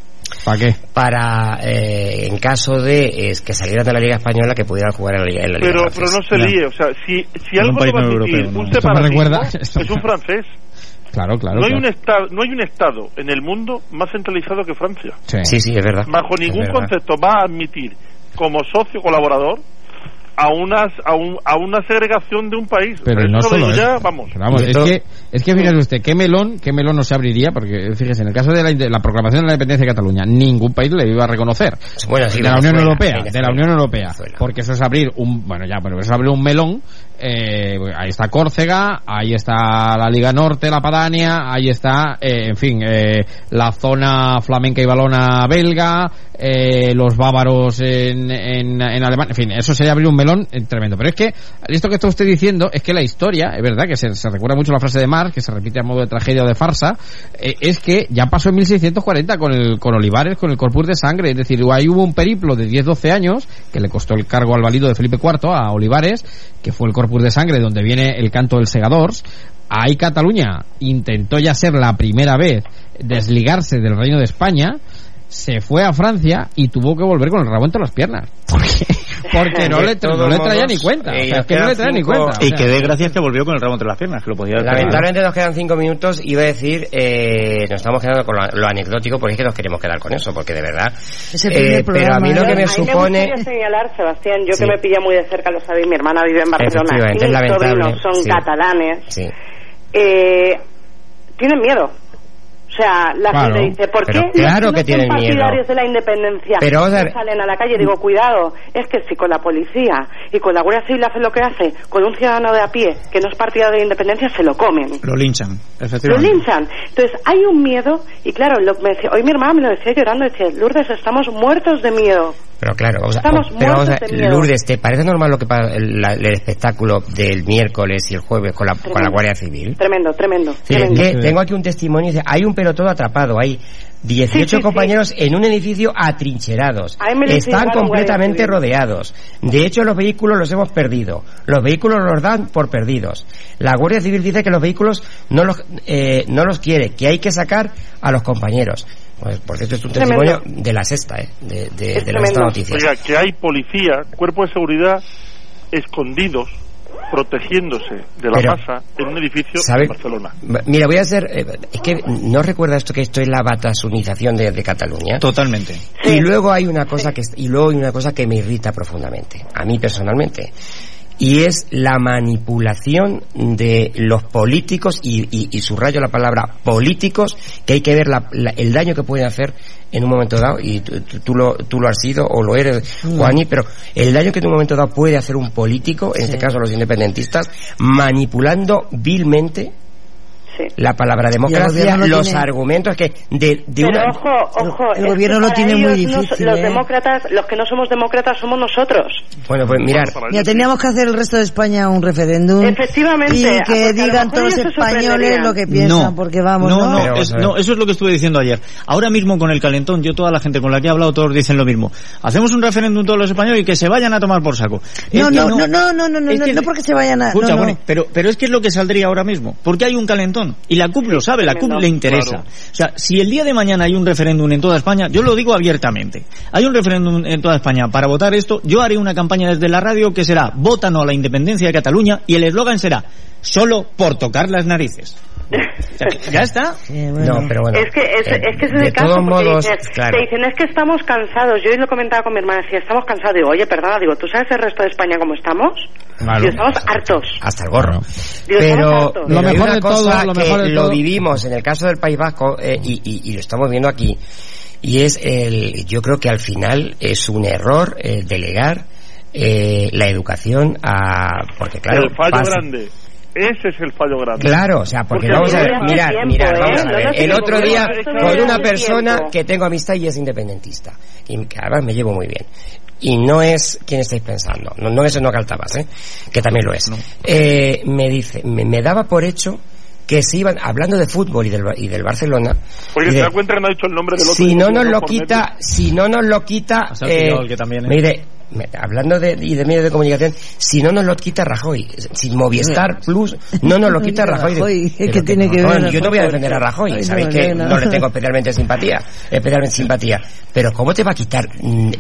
¿Para qué? Para, eh, en caso de eh, que salieran de la Liga Española, que pudieran jugar en la Liga, en la Liga Pero, francesa. pero no se líe, o sea, si, si algo no va a admitir europeo, ¿no? un separatismo, es un francés. Claro, claro. no hay claro. un estado, no hay un estado en el mundo más centralizado que Francia. Sí, sí, es verdad. Bajo ningún verdad. concepto va a admitir como socio colaborador a unas a, un, a una segregación de un país. Pero no lo solo ya, vamos. Pero vamos, es que, es que fíjese usted, ¿qué melón, qué melón no se abriría? Porque, fíjese, en el caso de la, inde- la proclamación de la independencia de Cataluña, ningún país le iba a reconocer. Bueno, sí, de la Unión Europea, de la Unión Europea. Porque eso es abrir un, bueno ya, pero eso es abrir un melón. Eh, ahí está Córcega, ahí está la Liga Norte, la Padania, ahí está, eh, en fin, eh, la zona flamenca y balona belga, los bávaros en, en, en Alemania, en fin, eso sería abrir un melón tremendo. Pero es que, esto que está usted diciendo, es que la historia, es verdad que se, recuerda mucho la frase de Marx, que se repite a modo de tragedia o de farsa, es que ya pasó en 1640 con el con Olivares, con el Corpus de Sangre, es decir, ahí hubo un periplo de 10-12 años, que le costó el cargo al valido de Felipe IV, a Olivares, que fue el Corpus de Sangre, donde viene el canto del Segadors, ahí Cataluña intentó ya ser la primera vez desligarse del Reino de España, se fue a Francia y tuvo que volver con el rabo entre las piernas. Porque, porque no, le, todos no le traía ni cuenta. eh, O sea, nos es que no le traía ni cuenta. o Y sea, que de gracias que volvió con el ramo entre las piernas, que lo podía Lamentablemente nos quedan cinco minutos y iba a decir, eh, nos estamos quedando con lo, lo anecdótico porque es que nos queremos quedar con eso, porque de verdad. eh, pero a mí lo que ¿eh? me supone. señalar, Sebastián, yo Sí. que me pilla muy de cerca, lo sabéis, mi hermana vive en Barcelona, mis lamentable, sobrinos son sí. catalanes, Sí. eh, tienen miedo. O sea, la Claro, gente dice, ¿por qué claro que no son miedo. partidarios de la independencia Pero, salen a la calle? Digo, cuidado, es que si con la policía y con la Guardia Civil hace lo que hace, con un ciudadano de a pie que no es partidario de la independencia, se lo comen. Lo linchan, Lo efectivamente. linchan. Entonces, hay un miedo, y claro, lo, me decía, hoy mi hermana me lo decía llorando, decía, Lourdes, estamos muertos de miedo. Pero claro, vamos a, pero vamos a. Lourdes, ¿te parece normal lo que pasa el, espectáculo del miércoles y el jueves con la, con la. Guardia Civil? Tremendo, tremendo. Sí, es tremendo. que tengo aquí un testimonio, dice, hay un pelotón atrapado, hay 18 Sí, sí, compañeros en un edificio atrincherados. Están completamente rodeados. De hecho, los vehículos los hemos perdido. Los vehículos los dan por perdidos. La Guardia Civil dice que los vehículos no los, eh, no los quiere, que hay que sacar a los compañeros. Pues, por cierto, es un Tremendo. testimonio de la sexta, ¿eh? de, de, Es de las tremendo. noticias. Oiga, que hay policía, cuerpo de seguridad escondidos, protegiéndose de la Pero, masa en un edificio ¿sabe? en Barcelona. Mira, voy a hacer. eh, es que no recuerda esto que esto es la batasunización de, de Cataluña. Totalmente. Y luego hay una cosa que y luego hay una cosa que me irrita profundamente, a mí personalmente. Y es la manipulación de los políticos, y, y, y subrayo la palabra políticos, que hay que ver la- la- el daño que pueden hacer en un momento dado, y tú, lo, tú lo has sido o lo eres, Mm. Juani, pero el daño que en un momento dado puede hacer un político, en este caso los independentistas, manipulando vilmente la palabra democracia, los tiene- argumentos que de, de Pero una... ojo, ojo. el gobierno lo tiene muy no- difícil, los ¿eh? demócratas, los que no somos demócratas somos nosotros. Bueno, pues mirar, Mira, teníamos que hacer el resto de España un referéndum. Efectivamente, Y que digan todos los españoles lo que piensan, porque vamos, ¿no? no, es- no, eso es lo que estuve diciendo ayer. Ahora mismo con el calentón, yo toda la gente con la que he hablado, todos dicen lo mismo. Hacemos un referéndum todos los españoles y que se vayan a tomar por saco. No, no, no, no, no, no, no, no porque se vayan a... Escucha, no, no. Bonnie, pero, pero es que es lo que saldría ahora mismo. Porque hay un calentón. Y la CUP lo sabe, la CUP le interesa. Claro. O sea, si el día de mañana hay un referéndum en toda España, yo lo digo abiertamente. Hay un referéndum en toda España para votar esto, yo haré una campaña desde la radio que será Vota no a la independencia de Cataluña y el eslogan será Solo por tocar las narices. Ya está. No, pero bueno. Es que es, eh, es que ese es de el caso todos porque modos, dices- claro. te dicen es que estamos cansados. Yo hoy lo comentaba con mi hermana, decía estamos cansados. Digo, oye, perdona, digo, ¿tú sabes el resto de España cómo estamos? Claro. Digo, estamos hartos. hasta el gorro. Digo, Pero, hartos. Lo mejor de todo, lo que mejor de lo todo. vivimos en el caso del País Vasco eh, y, y- y lo estamos viendo aquí y es el yo creo que al final es un error eh, delegar eh, la educación a porque claro el fallo pasa- grande. Ese es el fallo grande. Claro, o sea, porque, Porque vamos a ver, mirar, tiempo, mirar, ¿eh? vamos a ver. El otro día, con una persona tiempo. que tengo amistad y es independentista, y que además me llevo muy bien. y no es quien estáis pensando, no, no es no Caltabas, ¿eh? que también lo es. Eh, me dice, me, me daba por hecho que se iban, hablando de fútbol y del, Ba- y del Barcelona, Oye, y ¿se de- da cuenta que no ha dicho el nombre del otro? si no nos lo quita, si no nos lo quita, que también, ¿eh? me- hablando de, y de medios de comunicación, si no nos lo quita Rajoy, si Movistar Plus no nos lo quita Rajoy. Rajoy, ¿qué Pero tiene que ver Yo no voy a defender a Rajoy, Ay, sabéis no, que no, le tengo especialmente simpatía, especialmente simpatía, pero ¿cómo te va a quitar mm,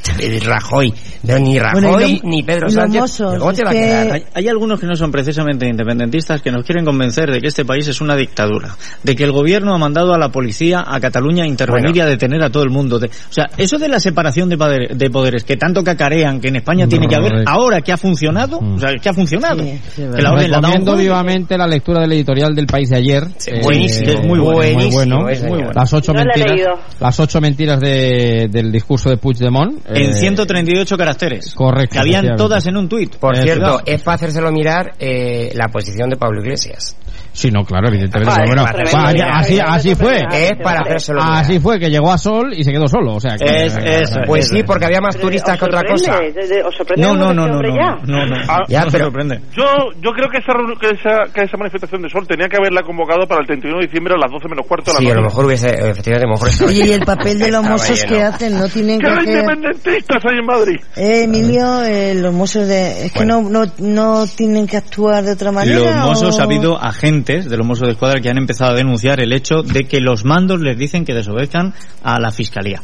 Rajoy? No, ni Rajoy Bueno, y lo- ni Pedro Sánchez. ¿Cómo te es va a que- quedar? Hay, hay algunos que no son precisamente independentistas que nos quieren convencer de que este país es una dictadura, de que el gobierno ha mandado a la policía a Cataluña a intervenir Bueno. y a detener a todo el mundo. De- o sea, eso de la separación de poderes que tanto cacarean que en España tiene que haber, ahora que ha funcionado, o sea, que ha funcionado, que la orden Recomiendo vivamente la lectura del editorial del País de ayer. Eh, buenísimo, es muy bueno, muy bueno. es muy bueno. Las ocho No mentiras, las ocho mentiras de- del discurso de Puigdemont. En eh, 138 caracteres. Correcto. Que habían todas en un tuit. Por Eh, cierto, es para hacérselo mirar eh, la posición de Pablo Iglesias. Sí, no, claro, evidentemente. Vale, bueno, vale, bueno, vale, así, así fue. Es para hacérselo. Así fue, que llegó a Sol y se quedó solo. O sea, que, Es- eso, Pues sí, porque había más turistas que otra cosa. ¿Os sorprende No, no, no, no, este no, ya? no, no, Ah, Ya, no se pero- sorprende. Yo, yo creo que esa, que, esa, que esa manifestación de Sol tenía que haberla convocado para el 31 de diciembre a las 12 menos cuarto Sí, a lo mejor hubiese, efectivamente, a lo mejor Oye, ¿y el papel de los mozos que hacen? ¿No tienen ¡Que hay independentistas ahí en Madrid! Eh, Emilio, eh, los mozos de... Es que no, no, no tienen que actuar de otra manera. Los Mossos o- ha habido agentes de los Mossos de Escuadra que han empezado a denunciar el hecho de que los mandos les dicen que desobedezcan a la fiscalía.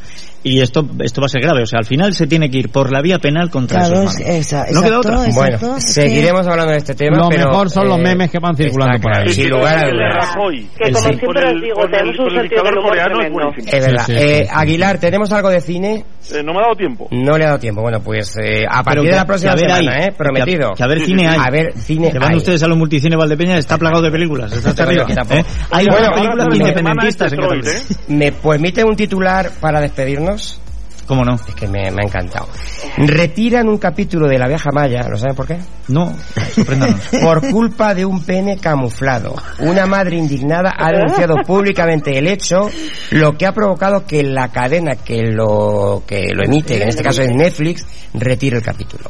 Y esto esto va a ser grave, o sea, al final se tiene que ir por la vía penal contra Claro, esos esa- no queda otra. exacto. Bueno, que- seguiremos hablando de este tema, Lo pero... mejor son los eh, memes que van circulando por ahí. Sin lugar a dudas. Que como sí. siempre os digo, tenemos un sentido del humor es verdad. Sí, sí, Eh, sí. Aguilar, ¿tenemos algo de cine? Eh, no me ha dado tiempo. No le ha dado tiempo. Bueno, pues eh, a partir que- de la próxima semana, hay, ¿eh? Prometido. Que a, que a ver cine hay. A ver, cine Que van hay. ustedes a los multicine Valdepeña, está plagado de películas. Está. ¿eh? Hay buenas películas la independentistas en Cataluña. ¿Me permite un titular para despedirnos? Dios. ¿Cómo no? Es que me, me ha encantado. Retiran un capítulo de La Vieja Maya, ¿lo saben por qué? No. Por culpa de un pene camuflado. Una madre indignada ha denunciado públicamente el hecho, lo que ha provocado que la cadena que lo, que lo emite, que en este caso es Netflix, retire el capítulo.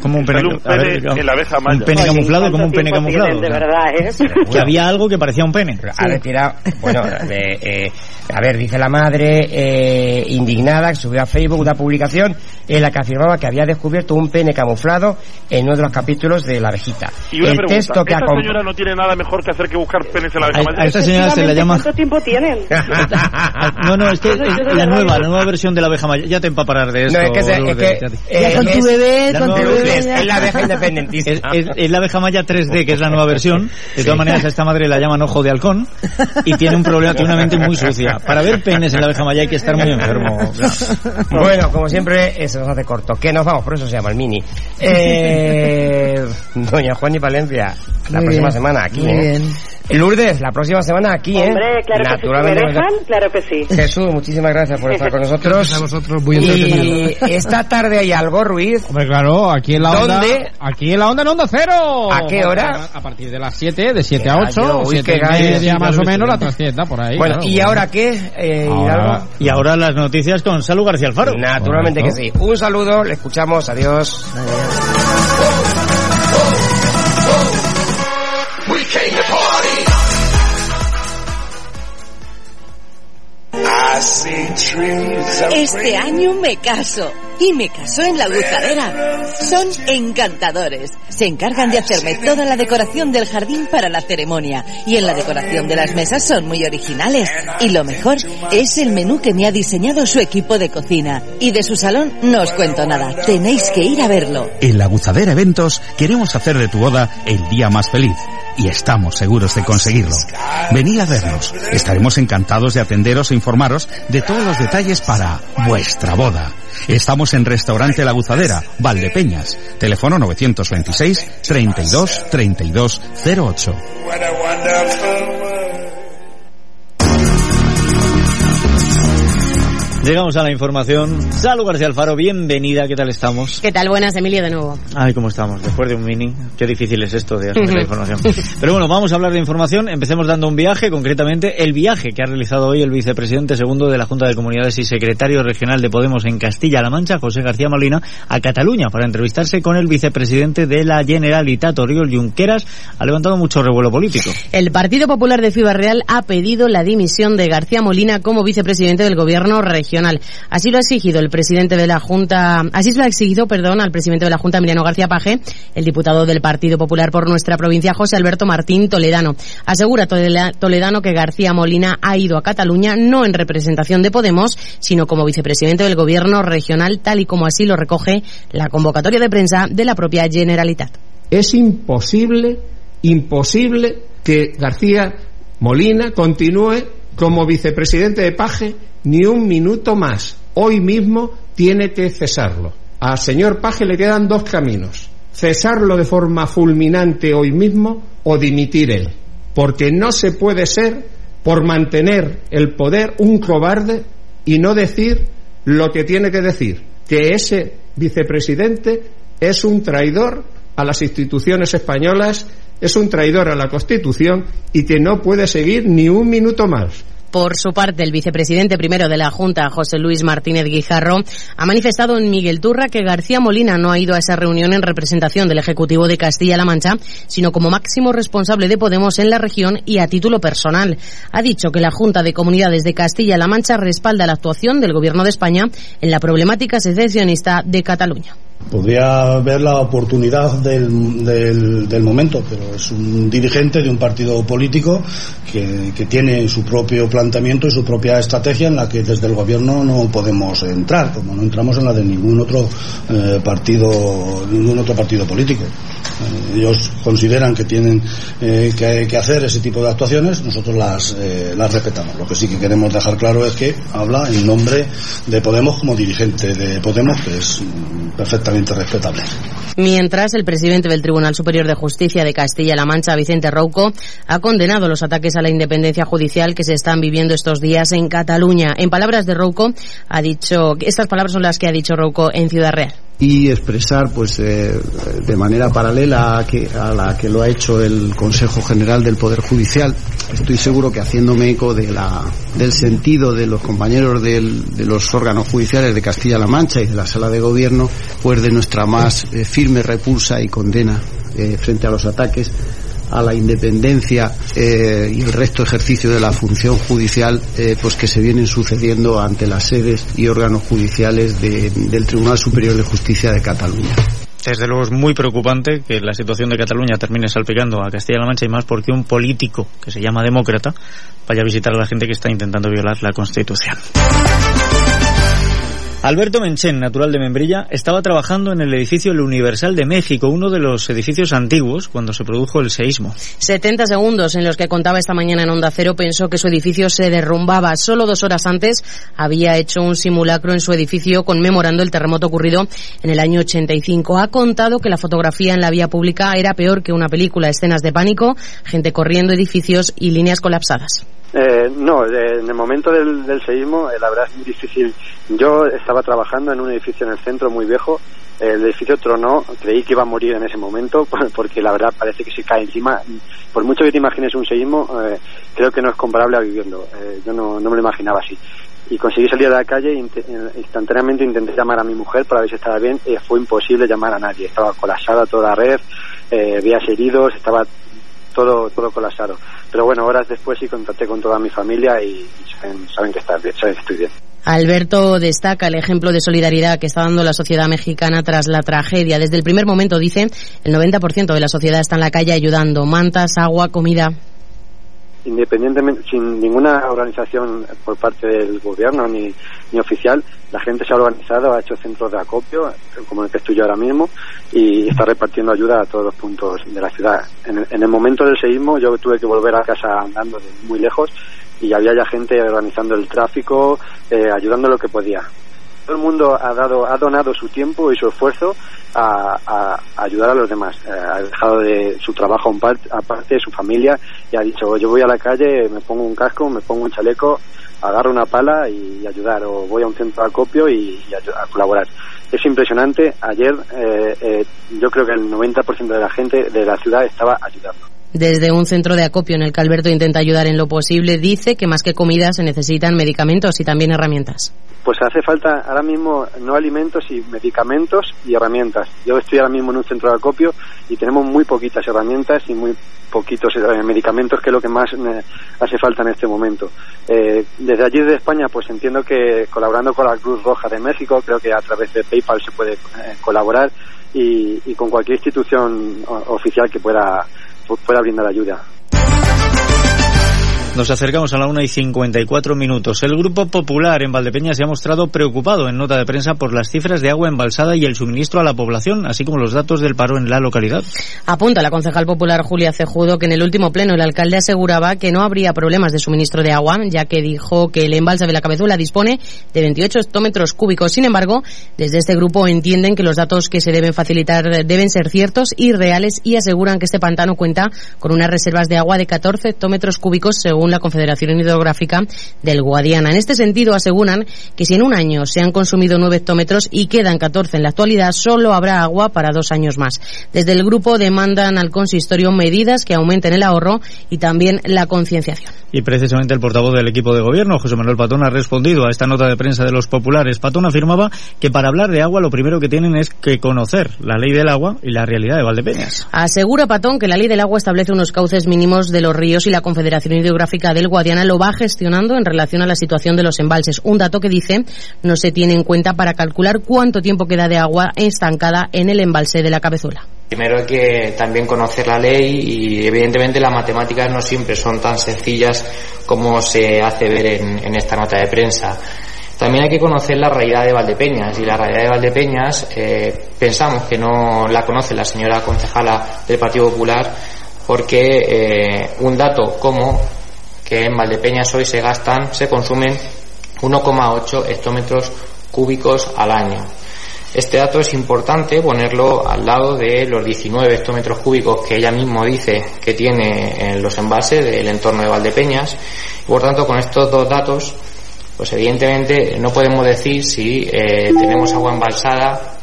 Como un pene, un a ver, pene en la abeja un maya. pene Oye, camuflado, ¿cuánto como un pene camuflado. De o sea, verdad, ¿eh? que había algo que parecía un pene. Ha retirado, bueno, de, eh, a ver, dice la madre eh, indignada que subió a Facebook una publicación en la que afirmaba que había descubierto un pene camuflado en uno de los capítulos de La Abejita. Y una el pregunta, texto que ¿esta acom- señora no tiene nada mejor que hacer que buscar penes en la abeja A, a esta señora se la llama... ¿Cuánto tiempo tienen? No, no, es que es la nueva, la nueva versión de la abeja maya. Ya te empaparás de esto. No, es que, se- es Lourdes, que ya eh, con tu bebé, con tu bebé. Es la abeja independentista. Es, es- es la abeja maya 3D, que es la nueva versión. De todas maneras, a esta madre la llaman ojo de halcón y tiene un problema, tiene una mente muy sucia. Para ver penes en la abeja maya hay que estar muy enfermo. Bueno, como siempre, eso nos hace corto. Que nos vamos, por eso se llama el mini. Eh, Doña Juan y Valencia, la Muy próxima bien, semana aquí, muy ¿eh? bien. Lourdes, la próxima semana aquí, ¿eh? Hombre, claro que sí. ¿Me Naturalmente. dejan? Claro que sí. Jesús, muchísimas gracias por estar con nosotros. Gracias a vosotros, muy entretenido. Y esta tarde hay algo, Ruiz. Hombre, claro, aquí en la onda. ¿Dónde? Aquí en la onda en Onda Cero. ¿A qué hora? A partir de las 7, de 7 a Qué 8, gallo, uy, 7 qué y gallo, media sí, más o menos, la trastienda por ahí. Bueno, claro, ¿y bueno. ahora qué? Eh, Ahora-? Y ahora las noticias con Salud García Alfaro. Naturalmente que sí. Un saludo, le escuchamos, adiós. We Este año me caso. Y me caso en la gozadera. Son encantadores. Se encargan de hacerme toda la decoración del jardín para la ceremonia. Y en la decoración de las mesas son muy originales. Y lo mejor es el menú que me ha diseñado su equipo de cocina. Y de su salón no os cuento nada. Tenéis que ir a verlo. En la Guzadera Eventos queremos hacer de tu boda el día más feliz y estamos seguros de conseguirlo. Venid a vernos. Estaremos encantados de atenderos e informaros de todos los detalles para vuestra boda. Estamos en Restaurante La Guzadera, Valdepeñas. Teléfono 926 32 32 08. Llegamos a la información. Salud García Alfaro, bienvenida, ¿qué tal estamos? ¿Qué tal? Buenas, Emilio, de nuevo. Ay, ¿cómo estamos? Después de un mini, qué difícil es esto de hacer la información. Pero bueno, vamos a hablar de información. Empecemos dando un viaje, concretamente el viaje que ha realizado hoy el vicepresidente segundo de la Junta de Comunidades y secretario regional de Podemos en Castilla-La Mancha, José García Molina, a Cataluña para entrevistarse con el vicepresidente de la Generalitat, Oriol Junqueras. Ha levantado mucho revuelo político. El Partido Popular de Ciudad Real ha pedido la dimisión de García Molina como vicepresidente del gobierno regional. Así lo ha exigido el presidente de la Junta, así lo ha exigido, perdón, al presidente de la Junta, Emiliano García Paje, el diputado del Partido Popular por nuestra provincia, José Alberto Martín Toledano. Asegura Toledano que García Molina ha ido a Cataluña no en representación de Podemos, sino como vicepresidente del gobierno regional, tal y como así lo recoge la convocatoria de prensa de la propia Generalitat. Es imposible, imposible que García Molina continúe como vicepresidente de Paje ni un minuto más. Hoy mismo tiene que cesarlo. Al señor Paje le quedan dos caminos. Cesarlo de forma fulminante hoy mismo o dimitir él. Porque no se puede ser, por mantener el poder, un cobarde y no decir lo que tiene que decir. Que ese vicepresidente es un traidor a las instituciones españolas, es un traidor a la Constitución y que no puede seguir ni un minuto más. Por su parte, el vicepresidente primero de la Junta, José Luis Martínez Guijarro, ha manifestado en Miguel Turra que García Molina no ha ido a esa reunión en representación del Ejecutivo de Castilla-La Mancha, sino como máximo responsable de Podemos en la región y a título personal. Ha dicho que la Junta de Comunidades de Castilla-La Mancha respalda la actuación del Gobierno de España en la problemática secesionista de Cataluña podría ver la oportunidad del, del, momento, pero es un dirigente de un partido político que, que, tiene su propio planteamiento y su propia estrategia en la que desde el gobierno no podemos entrar, como no entramos en la de ningún otro eh, partido, ningún otro partido político. Eh, ellos consideran que tienen eh, que, que, hacer ese tipo de actuaciones, nosotros las, las respetamos. Lo que sí que queremos dejar claro es que habla en nombre de Podemos como dirigente de Podemos, que es perfectamente Mientras, el presidente del Tribunal Superior de Justicia de Castilla-La Mancha, Vicente Rouco, ha condenado los ataques a la independencia judicial que se están viviendo estos días en Cataluña. En palabras de Rouco, ha dicho, estas palabras son las que ha dicho Rouco en Ciudad Real y expresar pues eh, de manera paralela a, que, a la que lo ha hecho el Consejo General del Poder Judicial. Estoy seguro que haciéndome eco de la, del sentido de los compañeros de los órganos judiciales de Castilla-La Mancha y de la Sala de Gobierno, pues de nuestra más eh, firme repulsa y condena eh, frente a los ataques a la independencia eh, y el resto ejercicio de la función judicial eh, pues que se vienen sucediendo ante las sedes y órganos judiciales de, del Tribunal Superior de Justicia de Cataluña. Desde luego es muy preocupante que la situación de Cataluña termine salpicando a Castilla-La Mancha y más porque un político que se llama demócrata vaya a visitar a la gente que está intentando violar la Constitución. Alberto Menchen, natural de Membrilla, estaba trabajando en el edificio El Universal de México, uno de los edificios antiguos cuando se produjo el seísmo. 70 segundos en los que contaba esta mañana en Onda Cero pensó que su edificio se derrumbaba. Solo dos horas antes había hecho un simulacro en su edificio conmemorando el terremoto ocurrido en el año 85. Ha contado que la fotografía en la vía pública era peor que una película, escenas de pánico, gente corriendo edificios y líneas colapsadas. Eh, no, eh, en el momento del, del seísmo, eh, la verdad es muy difícil. Yo estaba trabajando en un edificio en el centro muy viejo. El edificio tronó, creí que iba a morir en ese momento, porque la verdad parece que se cae encima. Por mucho que te imagines un seísmo, eh, creo que no es comparable a viviendo. Eh, yo no, no me lo imaginaba así. Y conseguí salir a la calle e instantáneamente intenté llamar a mi mujer para ver si estaba bien. Fue imposible llamar a nadie. Estaba colapsada toda la red, eh, vías heridos, estaba todo, todo colapsado. Pero bueno, horas después sí contacté con toda mi familia y saben, saben que está saben que estoy bien. Alberto destaca el ejemplo de solidaridad que está dando la sociedad mexicana tras la tragedia. Desde el primer momento, dice, el 90% de la sociedad está en la calle ayudando. Mantas, agua, comida. Independientemente, sin ninguna organización por parte del gobierno ni, ni oficial, la gente se ha organizado, ha hecho centros de acopio, como el que estoy yo ahora mismo, y está repartiendo ayuda a todos los puntos de la ciudad. En el, en el momento del seísmo yo tuve que volver a casa andando de muy lejos y había ya gente organizando el tráfico, eh, ayudando lo que podía. todo el mundo ha dado, ha donado su tiempo y su esfuerzo a, ayudar a los demás. Eh, ha dejado de su trabajo aparte su familia y ha dicho, yo voy a la calle, me pongo un casco, me pongo un chaleco, agarro una pala y, ayudar, o voy a un centro de acopio y, ayu- a colaborar. Es impresionante. Ayer eh, eh, yo creo que el 90% de la gente de la ciudad estaba ayudando. Desde un centro de acopio en el que Alberto intenta ayudar en lo posible, dice que más que comida se necesitan medicamentos y también herramientas. Pues hace falta ahora mismo no alimentos y medicamentos y herramientas. Yo estoy ahora mismo en un centro de acopio y tenemos muy poquitas herramientas y muy poquitos eh, medicamentos, que es lo que más eh, hace falta en este momento. Eh, desde allí de España, pues entiendo que colaborando con la Cruz Roja de México, creo que a través de PayPal se puede eh, colaborar y, y con cualquier institución oficial que pueda, pueda brindar ayuda. Nos acercamos a la una y 54 minutos. El Grupo Popular en Valdepeñas se ha mostrado preocupado en nota de prensa por las cifras de agua embalsada y el suministro a la población, así como los datos del paro en la localidad. Apunta la concejal popular Julia Cejudo que en el último pleno el alcalde aseguraba que no habría problemas de suministro de agua, ya que dijo que el embalse de la Cabezuela dispone de 28 hectómetros cúbicos. Sin embargo, desde este grupo entienden que los datos que se deben facilitar deben ser ciertos y reales y aseguran que este pantano cuenta con unas reservas de agua de 14 hectómetros cúbicos según la Confederación Hidrográfica del Guadiana. En este sentido, aseguran que si en un año se han consumido 9 hectómetros y quedan 14 en la actualidad, solo habrá agua para dos años más. Desde el grupo demandan al consistorio medidas que aumenten el ahorro y también la concienciación. Y precisamente el portavoz del equipo de gobierno, José Manuel Patón, ha respondido a esta nota de prensa de los populares. Patón afirmaba que para hablar de agua lo primero que tienen es que conocer la ley del agua y la realidad de Valdepeñas. Asegura Patón que la ley del agua establece unos cauces mínimos de los ríos y la Confederación Hidrográfica del Guadiana lo va gestionando en relación a la situación de los embalses. Un dato que dice no se tiene en cuenta para calcular cuánto tiempo queda de agua estancada en el embalse de la Cabezuela. Primero hay que también conocer la ley y evidentemente las matemáticas no siempre son tan sencillas como se hace ver en, esta nota de prensa. También hay que conocer la realidad de Valdepeñas y la realidad de Valdepeñas eh, pensamos que no la conoce la señora concejala del Partido Popular porque eh, un dato como que en Valdepeñas hoy se gastan, se consumen 1,8 hectómetros cúbicos al año. Este dato es importante ponerlo al lado de los 19 hectómetros cúbicos que ella mismo dice que tiene en los embalses del entorno de Valdepeñas. Por tanto, con estos dos datos, pues evidentemente no podemos decir si eh, tenemos agua embalsada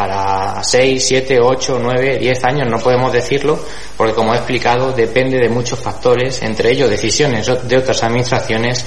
para 6, 7, 8, 9, 10 años, no podemos decirlo, porque como he explicado, depende de muchos factores, entre ellos decisiones de otras administraciones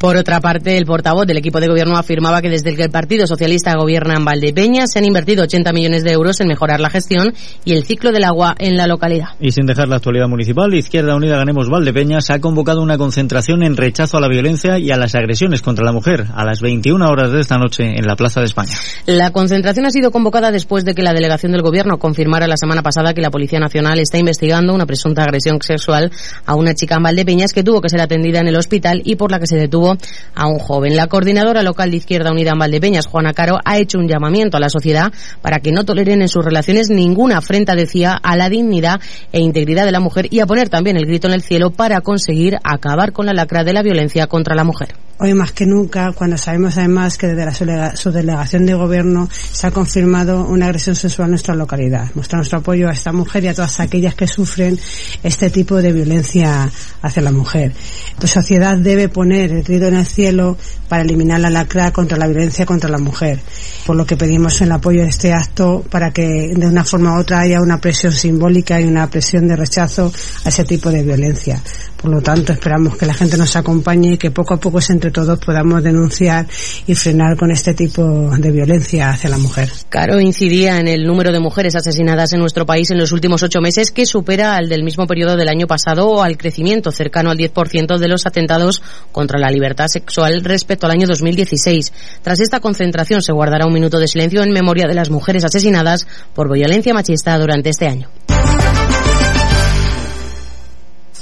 Por otra parte, el portavoz del equipo de gobierno afirmaba que desde que el Partido Socialista gobierna en Valdepeñas se han invertido 80 millones de euros en mejorar la gestión y el ciclo del agua en la localidad. Y sin dejar la actualidad municipal, Izquierda Unida Ganemos Valdepeñas ha convocado una concentración en rechazo a la violencia y a las agresiones contra la mujer a las 21 horas de esta noche en la Plaza de España. La concentración ha sido convocada después de que la delegación del gobierno confirmara la semana pasada que la Policía Nacional está investigando una presunta agresión sexual a una chica en Valdepeñas que tuvo que ser atendida en el hospital y por la que se detuvo a un joven. La coordinadora local de Izquierda Unida en Valdepeñas, Juana Caro, ha hecho un llamamiento a la sociedad para que no toleren en sus relaciones ninguna afrenta, decía, a la dignidad e integridad de la mujer y a poner también el grito en el cielo para conseguir acabar con la lacra de la violencia contra la mujer. Hoy más que nunca, cuando sabemos además que desde la subdelega- subdelegación de gobierno se ha confirmado una agresión sexual en nuestra localidad. Mostrar nuestro apoyo a esta mujer y a todas aquellas que sufren este tipo de violencia hacia la mujer. La sociedad debe poner el grito en el cielo para eliminar la lacra contra la violencia contra la mujer. Por lo que pedimos el apoyo de este acto para que de una forma u otra haya una presión simbólica y una presión de rechazo a ese tipo de violencia. Por lo tanto, esperamos que la gente nos acompañe y que poco a poco entre todos podamos denunciar y frenar con este tipo de violencia hacia la mujer. Caro incidía en el número de mujeres asesinadas en nuestro país en los últimos ocho meses, que supera al del mismo periodo del año pasado o al crecimiento cercano al 10% de los atentados contra la libertad sexual respecto al año 2016. Tras esta concentración se guardará un minuto de silencio en memoria de las mujeres asesinadas por violencia machista durante este año.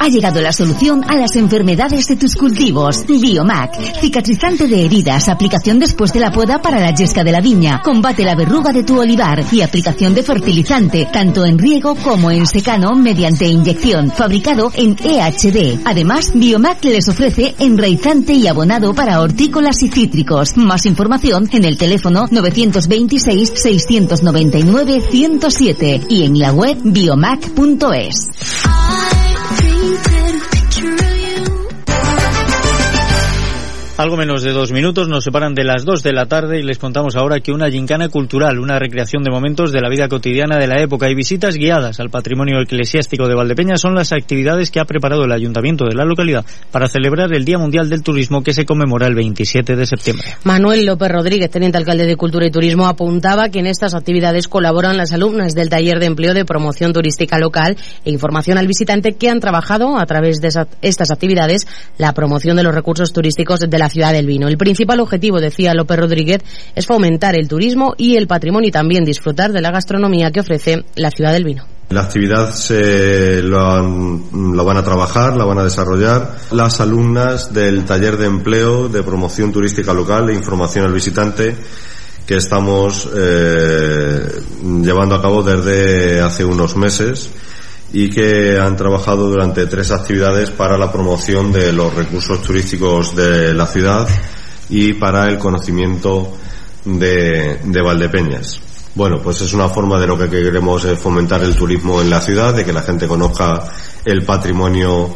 Ha llegado la solución a las enfermedades de tus cultivos. Biomac, cicatrizante de heridas, aplicación después de la poda para la yesca de la viña, combate la verruga de tu olivar y aplicación de fertilizante, tanto en riego como en secano mediante inyección, fabricado en EHD. Además, Biomac les ofrece enraizante y abonado para hortícolas y cítricos. Más información en el teléfono 926 699 107 y en la web biomac.es. Creature Algo menos de dos minutos nos separan de las dos de la tarde y les contamos ahora que una gincana cultural, una recreación de momentos de la vida cotidiana de la época y visitas guiadas al patrimonio eclesiástico de Valdepeña son las actividades que ha preparado el ayuntamiento de la localidad para celebrar el Día Mundial del Turismo que se conmemora el 27 de septiembre. Manuel López Rodríguez, teniente alcalde de Cultura y Turismo, apuntaba que en estas actividades colaboran las alumnas del taller de empleo de promoción turística local e información al visitante que han trabajado a través de estas actividades la promoción de los recursos turísticos de la ciudad del vino. El principal objetivo, decía López Rodríguez, es fomentar el turismo y el patrimonio y también disfrutar de la gastronomía que ofrece la ciudad del vino. La actividad se lo van a trabajar, la van a desarrollar las alumnas del taller de empleo de promoción turística local e información al visitante que estamos eh, llevando a cabo desde hace unos meses y que han trabajado durante tres actividades para la promoción de los recursos turísticos de la ciudad y para el conocimiento de, de Valdepeñas. Bueno, pues es una forma de lo que queremos fomentar el turismo en la ciudad, de que la gente conozca el patrimonio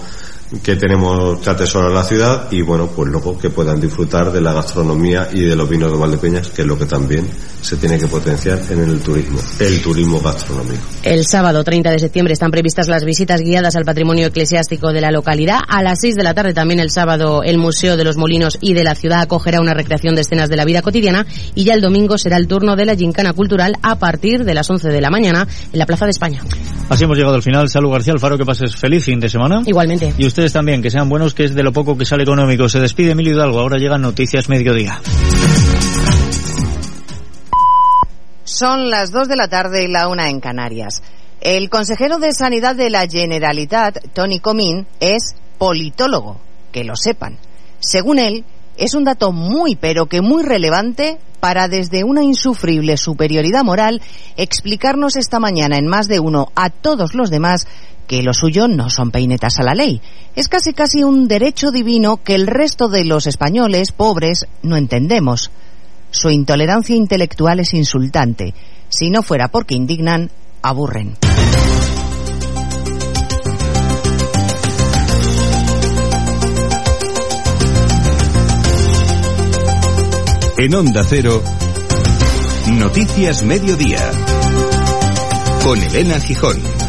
que tenemos que atesora la ciudad y bueno, pues luego que puedan disfrutar de la gastronomía y de los vinos de Valdepeñas, que es lo que también se tiene que potenciar en el turismo, el turismo gastronómico. El sábado 30 de septiembre están previstas las visitas guiadas al patrimonio eclesiástico de la localidad. A las 6 de la tarde también el sábado el Museo de los Molinos y de la ciudad acogerá una recreación de escenas de la vida cotidiana y ya el domingo será el turno de la gincana cultural a partir de las 11 de la mañana en la Plaza de España. Así hemos llegado al final. Salud García Alfaro, que pases feliz fin de semana. Igualmente. Y también, que sean buenos, que es de lo poco que sale económico. Se despide Emilio Hidalgo. Ahora llegan Noticias Mediodía. Son las 2 de la tarde y la una en Canarias. El consejero de Sanidad de la Generalitat, Tony Comín, es politólogo, que lo sepan. Según él, es un dato muy pero que muy relevante para desde una insufrible superioridad moral explicarnos esta mañana en más de uno a todos los demás que lo suyo no son peinetas a la ley. Es casi casi un derecho divino que el resto de los españoles pobres no entendemos. Su intolerancia intelectual es insultante. Si no fuera porque indignan, aburren. En Onda Cero, Noticias Mediodía. Con Elena Gijón.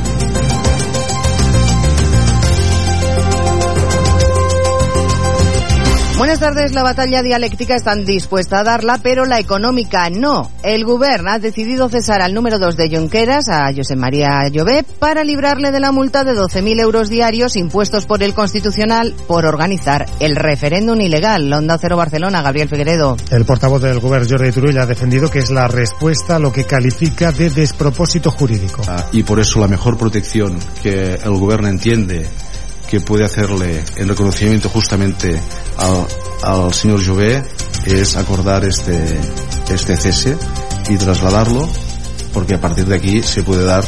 Buenas tardes. La batalla dialéctica están dispuesta a darla, pero la económica no. El Gobierno ha decidido cesar al número 2 de Junqueras, a José María Llobé, para librarle de la multa de 12.000 euros diarios impuestos por el Constitucional por organizar el referéndum ilegal. Onda Cero Barcelona, Gabriel Figueredo. El portavoz del gobierno Jordi Turull ha defendido que es la respuesta a lo que califica de despropósito jurídico. y por eso la mejor protección que el gobierno entiende que puede hacerle en reconocimiento justamente al, al señor Jové es acordar este, este cese y trasladarlo porque a partir de aquí se puede dar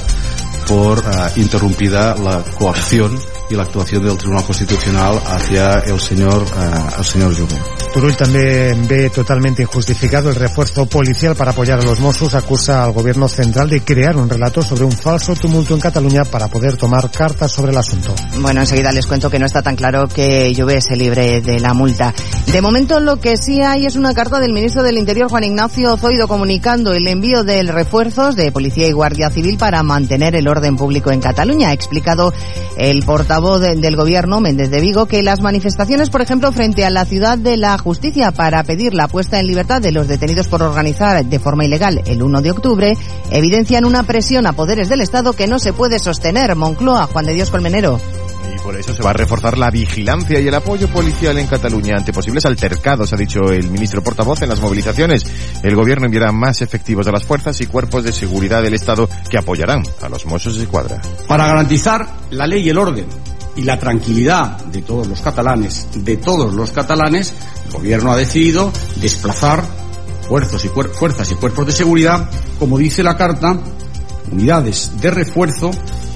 por ah, interrumpida la coacción y la actuación del Tribunal Constitucional hacia el señor, ah, el señor Jové. Turull también ve totalmente injustificado el refuerzo policial para apoyar a los Mossos. Acusa al gobierno central de crear un relato sobre un falso tumulto en Cataluña para poder tomar cartas sobre el asunto. Bueno, enseguida les cuento que no está tan claro que Llobé se libre de la multa. De momento lo que sí hay es una carta del ministro del Interior, Juan Ignacio Zoido, comunicando el envío de refuerzos de Policía y Guardia Civil para mantener el orden público en Cataluña. Ha explicado el portavoz de- del gobierno, Méndez de Vigo, que las manifestaciones, por ejemplo, frente a la ciudad de la justicia para pedir la puesta en libertad de los detenidos por organizar de forma ilegal el 1 de octubre, evidencian una presión a poderes del Estado que no se puede sostener. Moncloa, Juan de Dios Colmenero. Por eso se va a reforzar la vigilancia y el apoyo policial en Cataluña ante posibles altercados, ha dicho el ministro portavoz en las movilizaciones. El gobierno enviará más efectivos a las fuerzas y cuerpos de seguridad del Estado que apoyarán a los Mossos de Cuadra. para garantizar la ley y el orden y la tranquilidad de todos los catalanes, de todos los catalanes, el gobierno ha decidido desplazar fuerzas y cuerpos de seguridad, como dice la carta, unidades de refuerzo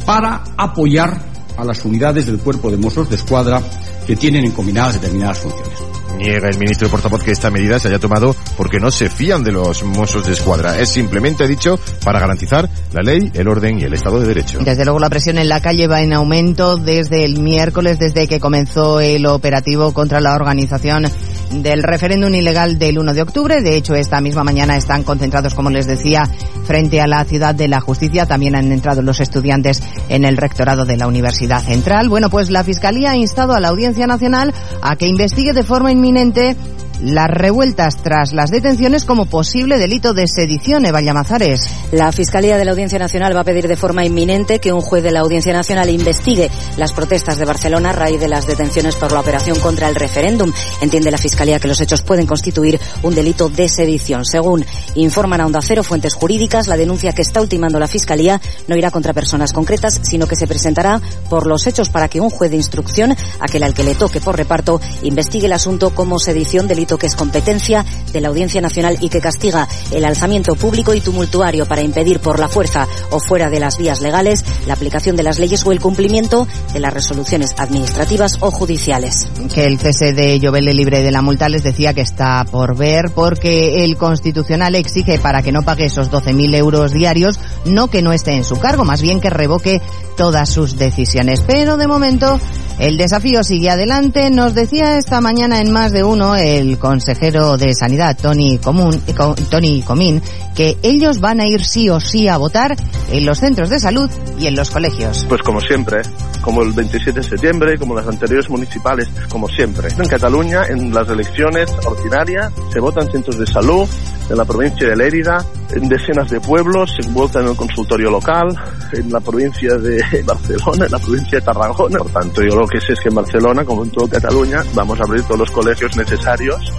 para apoyar a las unidades del cuerpo de Mossos de Escuadra que tienen encomendadas determinadas funciones. Niega el ministro portavoz que esta medida se haya tomado porque no se fían de los Mossos de Escuadra. Es simplemente dicho para garantizar la ley, el orden y el Estado de Derecho. Desde luego la presión en la calle va en aumento desde el miércoles, desde que comenzó el operativo contra la organización del referéndum ilegal del 1 de octubre. De hecho, esta misma mañana están concentrados, como les decía, frente a la ciudad de la justicia. También han entrado los estudiantes en el rectorado de la Universidad Central. Bueno, pues la Fiscalía ha instado a la Audiencia Nacional a que investigue de forma inminente las revueltas tras las detenciones como posible delito de sedición, Eva Llamazares. La Fiscalía de la Audiencia Nacional va a pedir de forma inminente que un juez de la Audiencia Nacional investigue las protestas de Barcelona a raíz de las detenciones por la operación contra el referéndum. Entiende la Fiscalía que los hechos pueden constituir un delito de sedición. Según informan a Onda Cero fuentes jurídicas, la denuncia que está ultimando la Fiscalía no irá contra personas concretas, sino que se presentará por los hechos para que un juez de instrucción, aquel al que le toque por reparto, investigue el asunto como sedición delito que es competencia de la Audiencia Nacional y que castiga el alzamiento público y tumultuario para impedir por la fuerza o fuera de las vías legales la aplicación de las leyes o el cumplimiento de las resoluciones administrativas o judiciales. Que el cese de libre de la multa les decía que está por ver porque el Constitucional exige para que no pague esos 12.000 euros diarios, no que no esté en su cargo, más bien que revoque todas sus decisiones. Pero de momento el desafío sigue adelante. Nos decía esta mañana en más de uno el consejero de Sanidad, Tony, Común, Tony Comín, que ellos van a ir sí o sí a votar en los centros de salud y en los colegios. Pues como siempre, como el 27 de septiembre, como las anteriores municipales, como siempre. En Cataluña, en las elecciones ordinarias, se votan en centros de salud, en la provincia de Lérida, en decenas de pueblos, vota en el consultorio local, en la provincia de Barcelona, en la provincia de Tarragona. Por tanto, yo lo que sé es que en Barcelona, como en toda Cataluña, vamos a abrir todos los colegios necesarios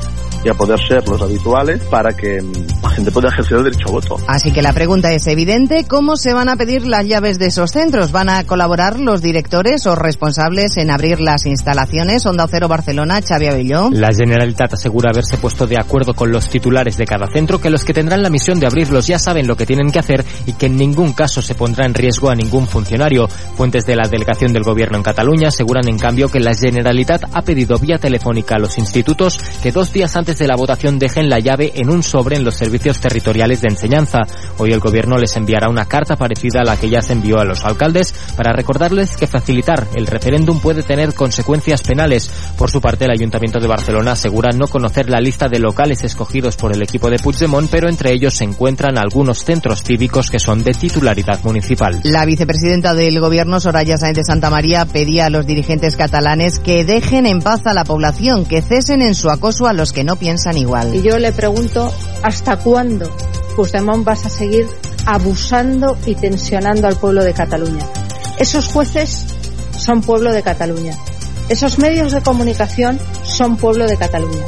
y a poder ser los habituales para que la gente pueda ejercer el derecho a voto. Así que la pregunta es evidente, ¿cómo se van a pedir las llaves de esos centros? ¿Van a colaborar los directores o responsables en abrir las instalaciones? Onda Cero Barcelona, Xavi Abelló. La Generalitat asegura haberse puesto de acuerdo con los titulares de cada centro que los que tendrán la misión de abrirlos ya saben lo que tienen que hacer y que en ningún caso se pondrá en riesgo a ningún funcionario. Fuentes de la delegación del gobierno en Cataluña aseguran en cambio que la Generalitat ha pedido vía telefónica a los institutos que dos días antes de la votación dejen la llave en un sobre en los servicios territoriales de enseñanza. Hoy el gobierno les enviará una carta parecida a la que ya se envió a los alcaldes para recordarles que facilitar el referéndum puede tener consecuencias penales. Por su parte, el Ayuntamiento de Barcelona asegura no conocer la lista de locales escogidos por el equipo de Puigdemont, pero entre ellos se encuentran algunos centros cívicos que son de titularidad municipal. La vicepresidenta del gobierno, Soraya Sáenz de Santa María, pedía a los dirigentes catalanes que dejen en paz a la población, que cesen en su acoso a los que no piensan igual. Y yo le pregunto, ¿hasta cuándo Puigdemont vas a seguir abusando y tensionando al pueblo de Cataluña? Esos jueces son pueblo de Cataluña. Esos medios de comunicación son pueblo de Cataluña.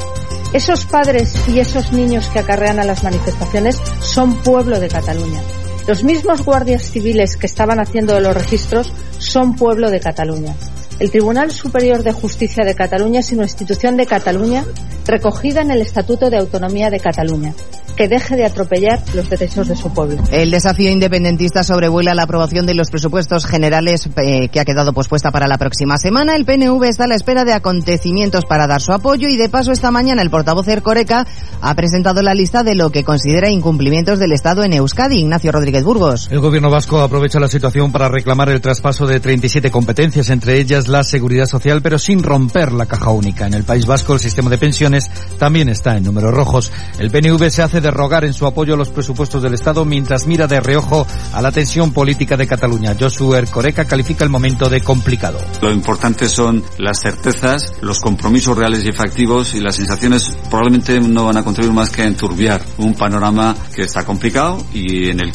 Esos padres y esos niños que acarrean a las manifestaciones son pueblo de Cataluña. Los mismos guardias civiles que estaban haciendo los registros son pueblo de Cataluña. El Tribunal Superior de Justicia de Cataluña es una institución de Cataluña recogida en el Estatuto de Autonomía de Cataluña que deje de atropellar los derechos de su pueblo. El desafío independentista sobrevuela la aprobación de los presupuestos generales eh, que ha quedado pospuesta para la próxima semana. El PNV está a la espera de acontecimientos para dar su apoyo y de paso esta mañana el portavoz Ercoreca ha presentado la lista de lo que considera incumplimientos del Estado en Euskadi. Ignacio Rodríguez Burgos. El gobierno vasco aprovecha la situación para reclamar el traspaso de 37 competencias, entre ellas la seguridad social, pero sin romper la caja única. En el País Vasco el sistema de pensiones también está en números rojos. El PNV se hace de rogar en su apoyo a los presupuestos del Estado mientras mira de reojo a la tensión política de Cataluña. Josué Ercoreca califica el momento de complicado. Lo importante son las certezas, los compromisos reales y efectivos y las sensaciones probablemente no van a contribuir más que a enturbiar un panorama que está complicado y en el